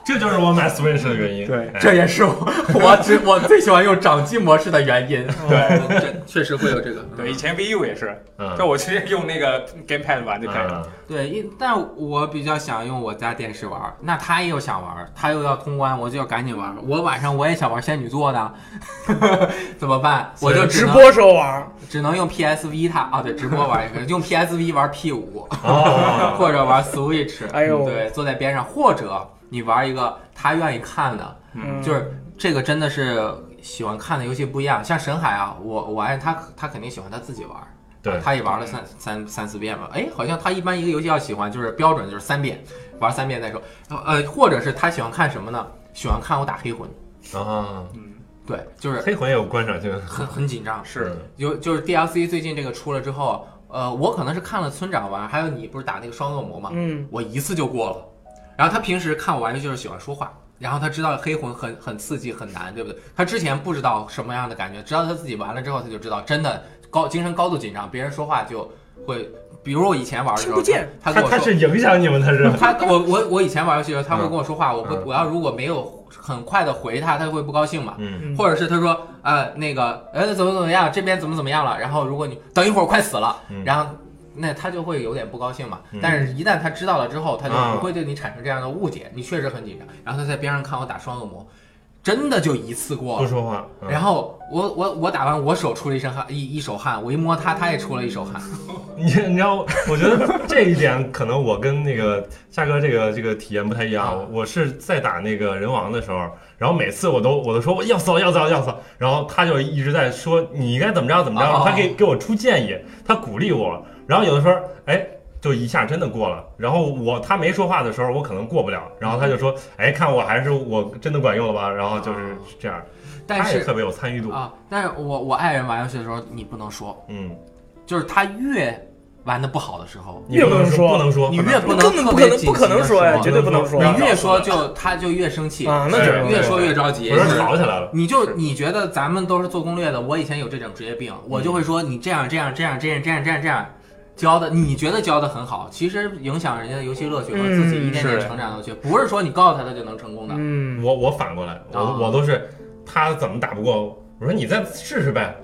这就是我买 Switch 的原因。对哎这也是我我只我最喜欢用掌机模式的原因。对这确实会有这个。对，以前 VU 也是，嗯，就我直接用那个 Gamepad 玩就可以了。嗯对，因但我比较想用我家电视玩儿，那他又想玩儿，他又要通关，我就要赶紧玩儿。我晚上我也想玩仙女座的，怎么办？我就只能直播时候玩。只能用 PSV 它啊，对，直播玩儿也可以，用 PSV 玩 P 五，哦，或者玩 Switch，哎呦对，坐在边上，或者你玩一个他愿意看的，嗯，就是这个真的是喜欢看的游戏不一样。像沈海啊，我我爱他，他肯定喜欢他自己玩儿，对他也玩了三三三四遍吧。哎，好像他一般一个游戏要喜欢，就是标准就是三遍，玩三遍再说。呃，或者是他喜欢看什么呢？喜欢看我打黑魂，啊，对，就是黑魂也有观赏性，很很紧张。是有就是 DLC 最近这个出了之后，呃，我可能是看了村长玩，还有你不是打那个双恶魔嘛，嗯，我一次就过了。然后他平时看我玩游戏就是喜欢说话，然后他知道黑魂很很刺激很难，对不对？他之前不知道什么样的感觉，直到他自己玩了之后，他就知道真的高精神高度紧张，别人说话就会，比如我以前玩的时候，他他跟我说他他是影响你们，他是他我我我以前玩游戏的时候，他会嗯跟我说话，我不嗯。我要如果没有很快的回他，他会不高兴嘛。嗯。嗯或者是他说呃那个呃怎么怎么样，这边怎么怎么样了，然后如果你等一会儿快死了，嗯。然后那他就会有点不高兴嘛嗯。但是一旦他知道了之后，他就啊不会对你产生这样的误解，你确实很紧张。然后他在边上看我打双恶魔，真的就一次过了。不说话，嗯然后我我我打完，我手出了一身汗，一一手汗，我一摸他，他也出了一手汗。你你知道，我觉得这一点可能我跟那个夏哥这个这个体验不太一样。啊我我是在打那个人王的时候，然后每次我都我都说我要死了要死了要死了，然后他就一直在说你应该怎么着怎么着，哦他给给我出建议，他鼓励我，然后有的时候哎。就一下真的过了，然后我他没说话的时候，我可能过不了，然后他就说，哎，看我还是我真的管用了吧？然后就是这样，但是他也特别有参与度，啊，但是我我爱人玩游戏的时候，你不能说，嗯，就是他越玩的不好的时候，你不能越不能说不能说，你越不能根本不可能不可能说呀，绝对不能说你越说就 他就越生气，啊，那就是越说越着急。吵起来了，你就你觉得咱们都是做攻略的，我以前有这种职业病，我就会说你这样这样这样这样这样这样这样教的，你觉得教的很好，其实影响人家的游戏乐趣和自己一点点成长的乐趣，不是说你告诉他他就能成功的。嗯，我我反过来，我、啊我都是他怎么打不过，我说你再试试呗，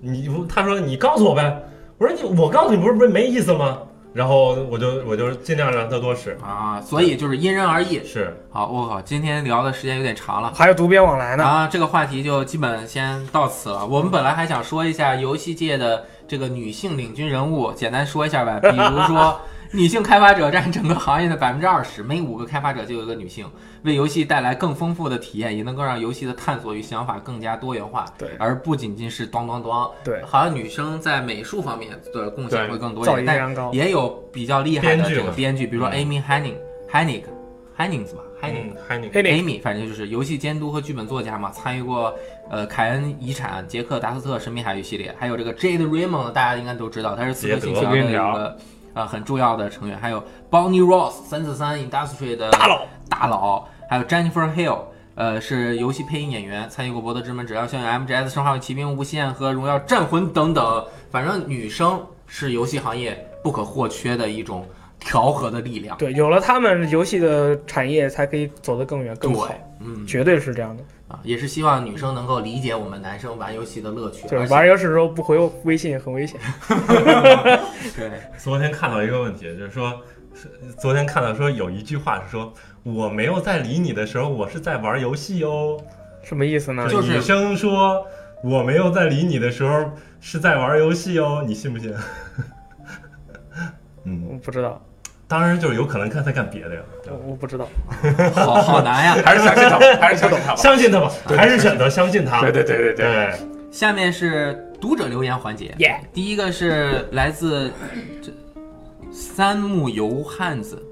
你他说你告诉我呗，我说你我告诉你不是不是没意思吗？然后我就我就尽量让他多试，啊，所以就是因人而异。是好，我靠，今天聊的时间有点长了。还有读编往来呢。啊，这个话题就基本先到此了。我们本来还想说一下游戏界的这个女性领军人物，简单说一下吧。比如说，女性开发者占整个行业的百分之二十，每五个开发者就有一个女性，为游戏带来更丰富的体验，也能够让游戏的探索与想法更加多元化，对而不仅仅是咣咣咣。对，好像女生在美术方面的贡献会更多一点，但。也有比较厉害的这个编剧，比如说嗯 Amy Hennig Hennig Hennings 吧，Hennig。嗯，还你黑领 Amy，反正就是游戏监督和剧本作家嘛，参与过呃凯恩遗产、杰克达斯特神秘海域系列，还有这个 Jade Raymond，大家应该都知道，他是刺客信条的一个呃很重要的成员，还有 Bonnie Ross 三四三 Industry 的大佬大佬，还有 Jennifer Hill。呃，是游戏配音演员，参与过《博德之门》《只要校园》MGS《生化危骑兵无限》和《荣耀战魂》等等。反正女生是游戏行业不可或缺的一种调和的力量。对，有了他们，游戏的产业才可以走得更远更好，，嗯，绝对是这样的。啊，也是希望女生能够理解我们男生玩游戏的乐趣。就是玩游戏的时候不回微信很危险。对，昨天看到一个问题，就是说，是昨天看到说有一句话是说，我没有在理你的时候，我是在玩游戏哦。什么意思呢？就是女生说我没有在理你的时候是在玩游戏哦，你信不信？嗯，我不知道，当然就是有可能看他干别的呀。我我不知道。好好难呀。还是 相信他吧，还是相信他吧。相信他吧，还是选择相信他。对对对对对，下面是读者留言环节。第一个是来自这三木游汉子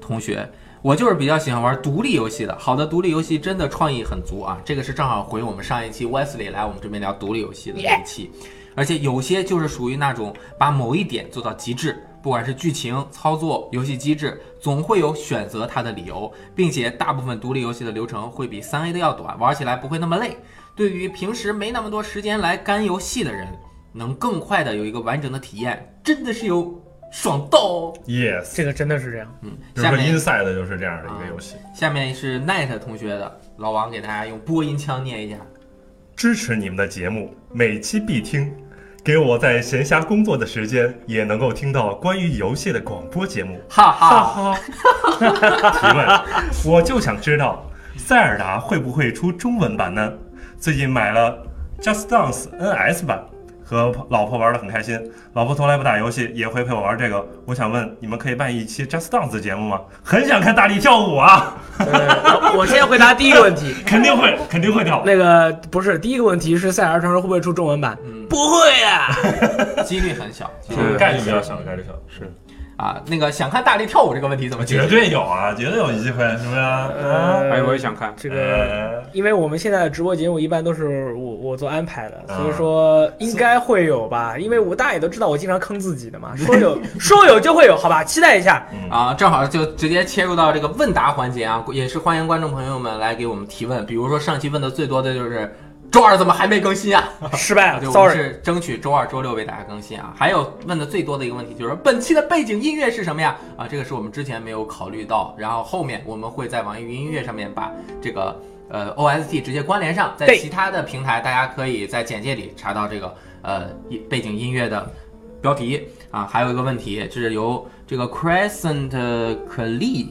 同学，我就是比较喜欢玩独立游戏的。好的独立游戏真的创意很足啊，这个是正好回我们上一期 Wesley 来我们这边聊独立游戏的那一期，而且有些就是属于那种把某一点做到极致。不管是剧情、操作、游戏机制，总会有选择它的理由，并且大部分独立游戏的流程会比三 A 的要短，玩起来不会那么累。对于平时没那么多时间来干游戏的人，能更快的有一个完整的体验，真的是有爽到哦。，yes，这个真的是这样。嗯，下面 Inside 就是这样的一个游戏，下面是 Night 同学的，老王给大家用播音腔念一下。支持你们的节目，每期必听。给我在闲暇工作的时间，也能够听到关于游戏的广播节目。哈哈哈，提问，我就想知道塞尔达会不会出中文版呢？最近买了 Just Dance NS 版，和老婆玩的很开心，老婆从来不打游戏，也会陪我玩这个。我想问，你们可以办一期 Just Dance 节目吗？很想看大力跳舞啊！呃我先回答第一个问题，肯定会，肯定会跳。那个不是第一个问题是《塞尔达传说》会不会出中文版？嗯，不会 呀、几率很小。概率比较小，概率小是，啊，那个想看大力跳舞这个问题怎么解绝？对有啊，绝对有机会，是不是啊？呃，哎，我也想看。这个。呃因为我们现在的直播节目一般都是我我做安排的，啊所以说应该会有吧。因为我大家也都知道我经常坑自己的嘛，说有说有就会有，好吧？期待一下。嗯啊，正好就直接切入到这个问答环节啊，也是欢迎观众朋友们来给我们提问。比如说上期问的最多的就是周二怎么还没更新啊？失败了对，我们，sorry。是争取周二、周六为大家更新啊。还有问的最多的一个问题就是本期的背景音乐是什么呀？啊，这个是我们之前没有考虑到，然后后面我们会在网易云音乐上面把这个呃 OST 直接关联上，在对其他的平台大家可以在简介里查到这个呃一背景音乐的标题啊。还有一个问题，就是由这个 Crescent Klee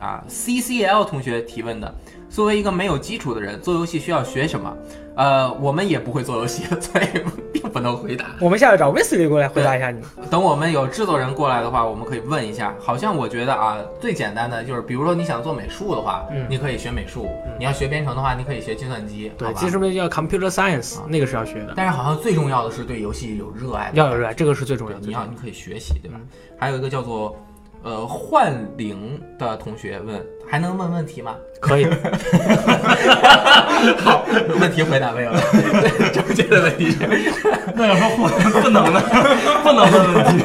啊 CCL 同学提问的。作为一个没有基础的人，做游戏需要学什么？呃，我们也不会做游戏，所以并不能回答。我们下来找 Wesley 过来回答一下你。等我们有制作人过来的话，我们可以问一下。好像我觉得啊，最简单的就是，比如说你想做美术的话，嗯你可以学美术；你要学编程的话，你可以学计算机，对好，吧技术面叫 Computer Science，啊那个是要学的，但是好像最重要的是对游戏有热爱，要有热爱，这个是最重要，的。你要你可以学习，对吧？嗯还有一个叫做呃幻灵的同学问，还能问问题吗？可以。好，问题回答没有了。对，中间的问题是。那要说不不能的，不能问问题。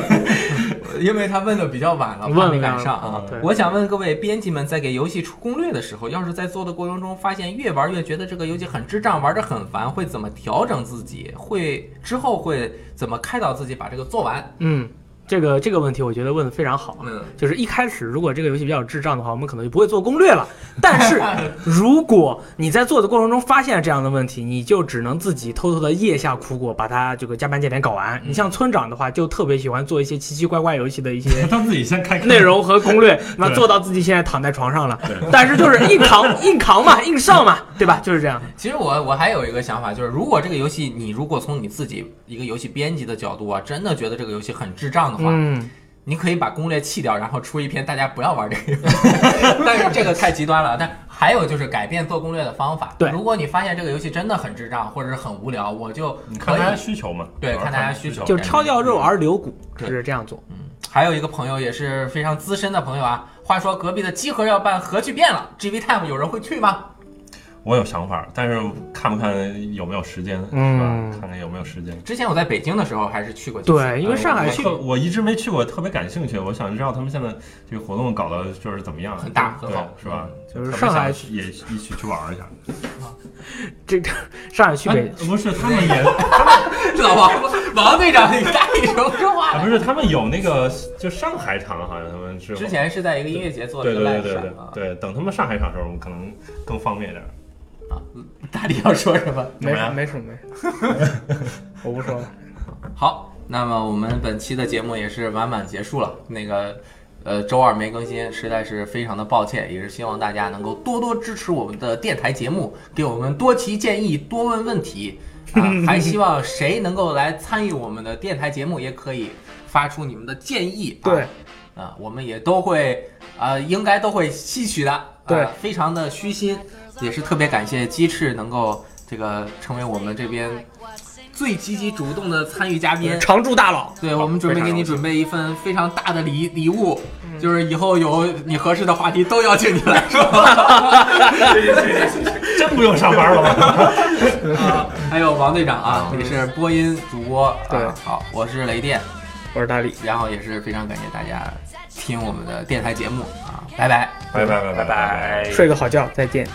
因为他问的比较晚了，问怕没赶上啊。我想问各位编辑们，在给游戏出攻略的时候，要是在做的过程中发现越玩越觉得这个游戏很智障，玩着很烦，会怎么调整自己？会之后会怎么开导自己把这个做完？嗯，这个这个问题我觉得问的非常好。嗯，就是一开始如果这个游戏比较智障的话，我们可能就不会做攻略了。但是 如果你在做的过程中发现了这样的问题，你就只能自己偷偷的腋下苦果，把它这个加班加点搞完。你像村长的话，就特别喜欢做一些奇奇怪怪游戏的一些 他自己先开内容和攻略，那做到自己现在躺在床上了。但是就是硬扛硬扛嘛，硬上嘛，对吧？就是这样。其实我我还有一个想法，就是如果这个游戏你如果从你自己一个游戏编辑的角度啊，真的觉得这个游戏很智障的话，嗯，你可以把攻略弃掉，然后出一篇大家不要玩这个游戏。但是这个太极端了。但还有就是改变做攻略的方法。对如果你发现这个游戏真的很智障或者是很无聊，我就你看大家。需求嘛，对看大家需求就挑掉肉而留骨，就是这样做。嗯，还有一个朋友也是非常资深的朋友啊。话说隔壁的集合要办核聚变了，GV Time 有人会去吗？我有想法，但是看不看有没有时间，嗯是吧？看看有没有时间。之前我在北京的时候还是去过几次。对，因为上海去我我一直没去过，特别感兴趣。我想知道他们现在这个活动搞的就是怎么样，很大很好是吧？就是上海也一起去玩一下。这个上海去北哎不是他们 也老王王队长，你大力说说话啊，不是他们有那个就上海场，好像他们是之前是在一个音乐节做了对对对对对等他们上海场的时候，我们可能更方便一点。啊！大力要说什么？没没什么没什么，我不说了。好，那么我们本期的节目也是完满结束了。那个，呃，周二没更新，实在是非常的抱歉，也是希望大家能够多多支持我们的电台节目，给我们多提建议，多问问题。啊，还希望谁能够来参与我们的电台节目，也可以发出你们的建议。啊、对，啊，我们也都会，呃，应该都会吸取的。啊对非常的虚心，也是特别感谢鸡翅能够这个成为我们这边最积极主动的参与嘉宾。常驻大佬，对，我们准备给你准备一份非常大的礼礼物，就是以后有你合适的话题都邀请你来说。真不用上班了吗？啊，还有王队长啊，也是播音主播。啊对好，我是雷电，我是大力。然后也是非常感谢大家听我们的电台节目啊，拜拜。拜拜拜拜拜。睡个好觉，再见。